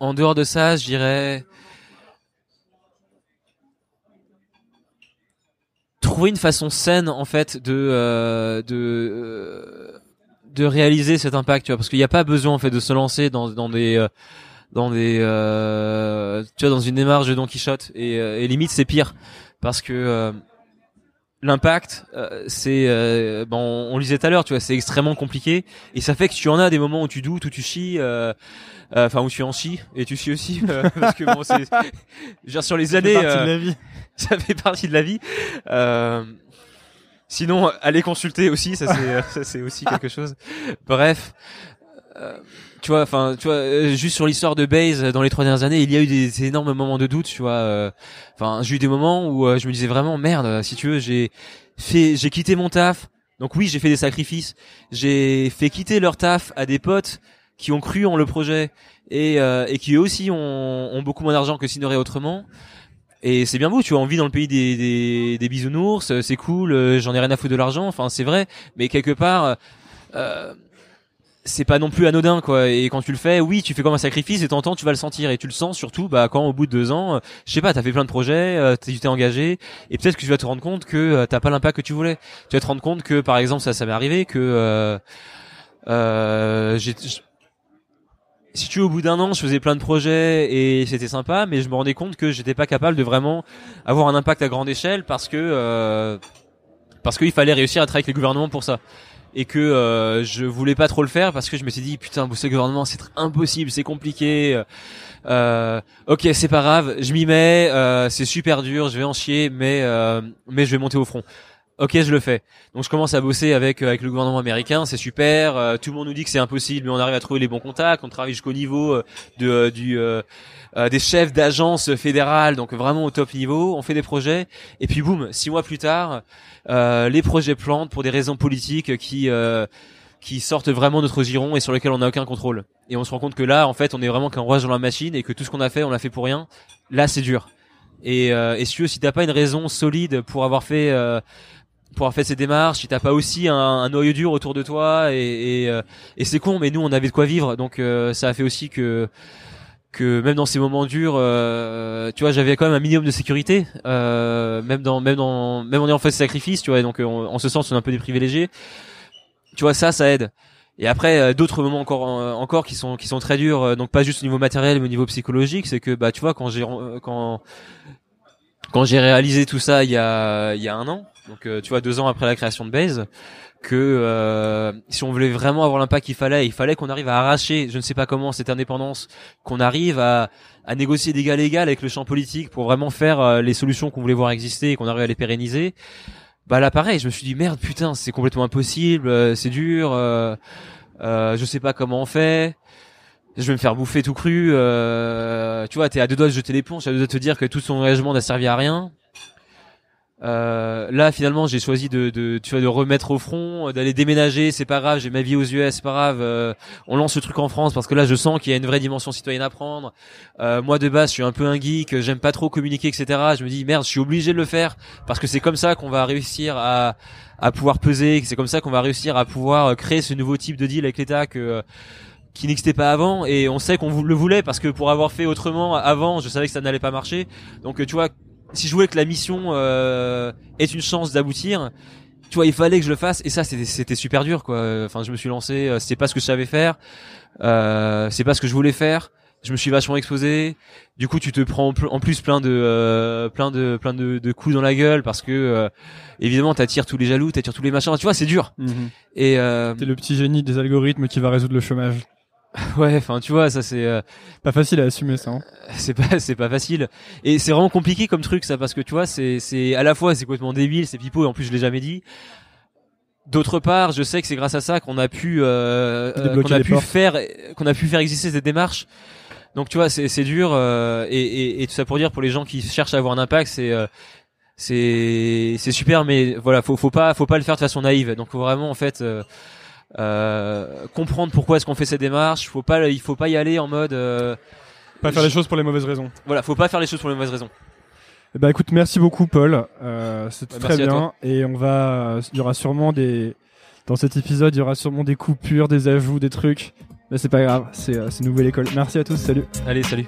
En dehors de ça, je dirais, trouver une façon saine en fait de euh, de euh, de réaliser cet impact tu vois. Parce qu'il n'y a pas besoin en fait de se lancer dans dans des euh, dans des tu vois dans une démarche de Don Quichotte. Et, limite c'est pire. Parce que l'impact c'est bon on, le disait tout à l'heure tu vois c'est extrêmement compliqué. Et ça fait que tu en as des moments où tu doutes où tu chies enfin où tu en chies et tu chies aussi parce que bon c'est genre sur les années de la vie ça fait partie de la vie. Euh, sinon, allez consulter aussi, ça c'est ça c'est aussi quelque chose. Bref. Euh, tu vois, enfin, tu vois, euh, juste sur l'histoire de Base dans les trois dernières années, il y a eu des, énormes moments de doute, tu vois. Enfin, j'ai eu des moments où je me disais vraiment merde, si tu veux, j'ai fait, j'ai quitté mon taf. Donc oui, j'ai fait des sacrifices. J'ai fait quitter leur taf à des potes qui ont cru en le projet et, et qui eux aussi ont, ont beaucoup moins d'argent que s'ils n'auraient autrement. Et c'est bien beau, tu as envie dans le pays des, des, des bisounours, euh, c'est cool, euh, j'en ai rien à foutre de l'argent, enfin c'est vrai, mais quelque part, euh, c'est pas non plus anodin quoi. Et quand tu le fais, oui, tu fais comme un sacrifice et t'entends, tu vas le sentir et tu le sens surtout, bah quand au bout de deux ans, je sais pas, t'as fait plein de projets, tu t'es engagé et peut-être que tu vas te rendre compte que t'as pas l'impact que tu voulais. Tu vas te rendre compte que par exemple ça, ça m'est arrivé que euh, j'ai si tu veux, au bout d'un an, je faisais plein de projets et c'était sympa, mais je me rendais compte que j'étais pas capable de vraiment avoir un impact à grande échelle parce que euh, parce qu'il fallait réussir à travailler avec les gouvernements pour ça et que euh, je voulais pas trop le faire parce que je me suis dit putain bosser le gouvernement c'est impossible, c'est compliqué. Euh, ok, c'est pas grave, je m'y mets, euh, c'est super dur, je vais en chier, mais euh, mais je vais monter au front ok je le fais. Donc je commence à bosser avec euh, avec le gouvernement américain c'est super euh, tout le monde nous dit que c'est impossible mais on arrive à trouver les bons contacts on travaille jusqu'au niveau euh, de du des chefs d'agence fédérales donc vraiment au top niveau on fait des projets et puis boum six mois plus tard les projets plantent pour des raisons politiques qui qui sortent vraiment notre giron et sur lesquels on n'a aucun contrôle. Et on se rend compte que là en fait on est vraiment qu'un roi dans la machine et que tout ce qu'on a fait on l'a fait pour rien. Là c'est dur. Et, et si tu si t'as pas une raison solide pour avoir fait pour avoir fait ces démarches, si t'as pas aussi un, un, noyau dur autour de toi et, et, euh, et c'est con, mais nous on avait de quoi vivre, donc euh, ça a fait aussi que que même dans ces moments durs, euh, tu vois, j'avais quand même un minimum de sécurité, même dans même dans même en ayant fait ce sacrifice, tu vois, donc en ce sens on est un peu des privilégiés. Tu vois, ça, ça aide. Et après d'autres moments encore encore qui sont qui sont très durs, donc pas juste au niveau matériel mais au niveau psychologique, c'est que bah tu vois quand j'ai quand quand j'ai réalisé tout ça il y a il y a un an donc euh, tu vois deux ans après la création de Base que euh, si on voulait vraiment avoir l'impact qu'il fallait, il fallait qu'on arrive à arracher, je ne sais pas comment, cette indépendance, qu'on arrive à, à négocier d'égal à égal avec le champ politique pour vraiment faire euh, les solutions qu'on voulait voir exister et qu'on arrive à les pérenniser. bah là pareil, je me suis dit merde putain, c'est complètement impossible, euh, c'est dur, euh, je sais pas comment on fait. Je vais me faire bouffer tout cru. Euh, tu vois, t'es à deux doigts de jeter l'éponge, à deux doigts de te dire que tout son engagement n'a servi à rien. Euh, là finalement j'ai choisi de, de tu vois de remettre au front euh, d'aller déménager c'est pas grave j'ai ma vie aux US c'est pas grave euh, on lance ce truc en France parce que là je sens qu'il y a une vraie dimension citoyenne à prendre euh, moi de base je suis un peu un geek j'aime pas trop communiquer etc je me dis merde je suis obligé de le faire parce que c'est comme ça qu'on va réussir à à pouvoir peser c'est comme ça qu'on va réussir à pouvoir euh, créer ce nouveau type de deal avec l'État que qui n'existait pas avant et on sait qu'on le voulait parce que pour avoir fait autrement avant je savais que ça n'allait pas marcher donc tu vois si je voulais que la mission euh, ait une chance d'aboutir, tu vois, il fallait que je le fasse. Et ça, c'était, super dur, quoi. Enfin, je me suis lancé. euh, C'était pas ce que je savais faire. Euh, c'est pas ce que je voulais faire. Je me suis vachement exposé. Du coup, tu te prends en pl- en plus plein de, euh, plein de, plein de, de coups dans la gueule parce que euh, évidemment, t'attires tous les jaloux, t'attires tous les machins. Tu vois, c'est dur. Et euh, T'es le petit génie des algorithmes qui va résoudre le chômage. ouais, enfin, tu vois, ça c'est. euh, Pas facile à assumer ça. hein. c'est pas c'est pas facile et c'est vraiment compliqué comme truc ça parce que tu vois c'est c'est à la fois c'est complètement débile c'est pipeau et en plus je l'ai jamais dit d'autre part je sais que c'est grâce à ça qu'on a pu euh, euh, qu'on a pu portes. faire qu'on a pu faire exister cette démarche donc tu vois c'est c'est dur euh, et, et et tout ça pour dire pour les gens qui cherchent à avoir un impact c'est euh, c'est c'est super mais voilà faut faut pas faut pas le faire de façon naïve donc faut vraiment en fait comprendre pourquoi est-ce qu'on fait cette démarche faut pas il faut pas y aller en mode euh, Pas faire les choses pour les mauvaises raisons. voilà faut pas faire les choses pour les mauvaises raisons Eh ben écoute, merci beaucoup Paul. Euh, C'était Ouais, très bien. Et on va, il y aura sûrement des, dans cet épisode, il y aura sûrement des coupures, des ajouts, des trucs. Mais c'est pas grave, c'est euh, c'est nouvelle école. Merci à tous, salut. allez salut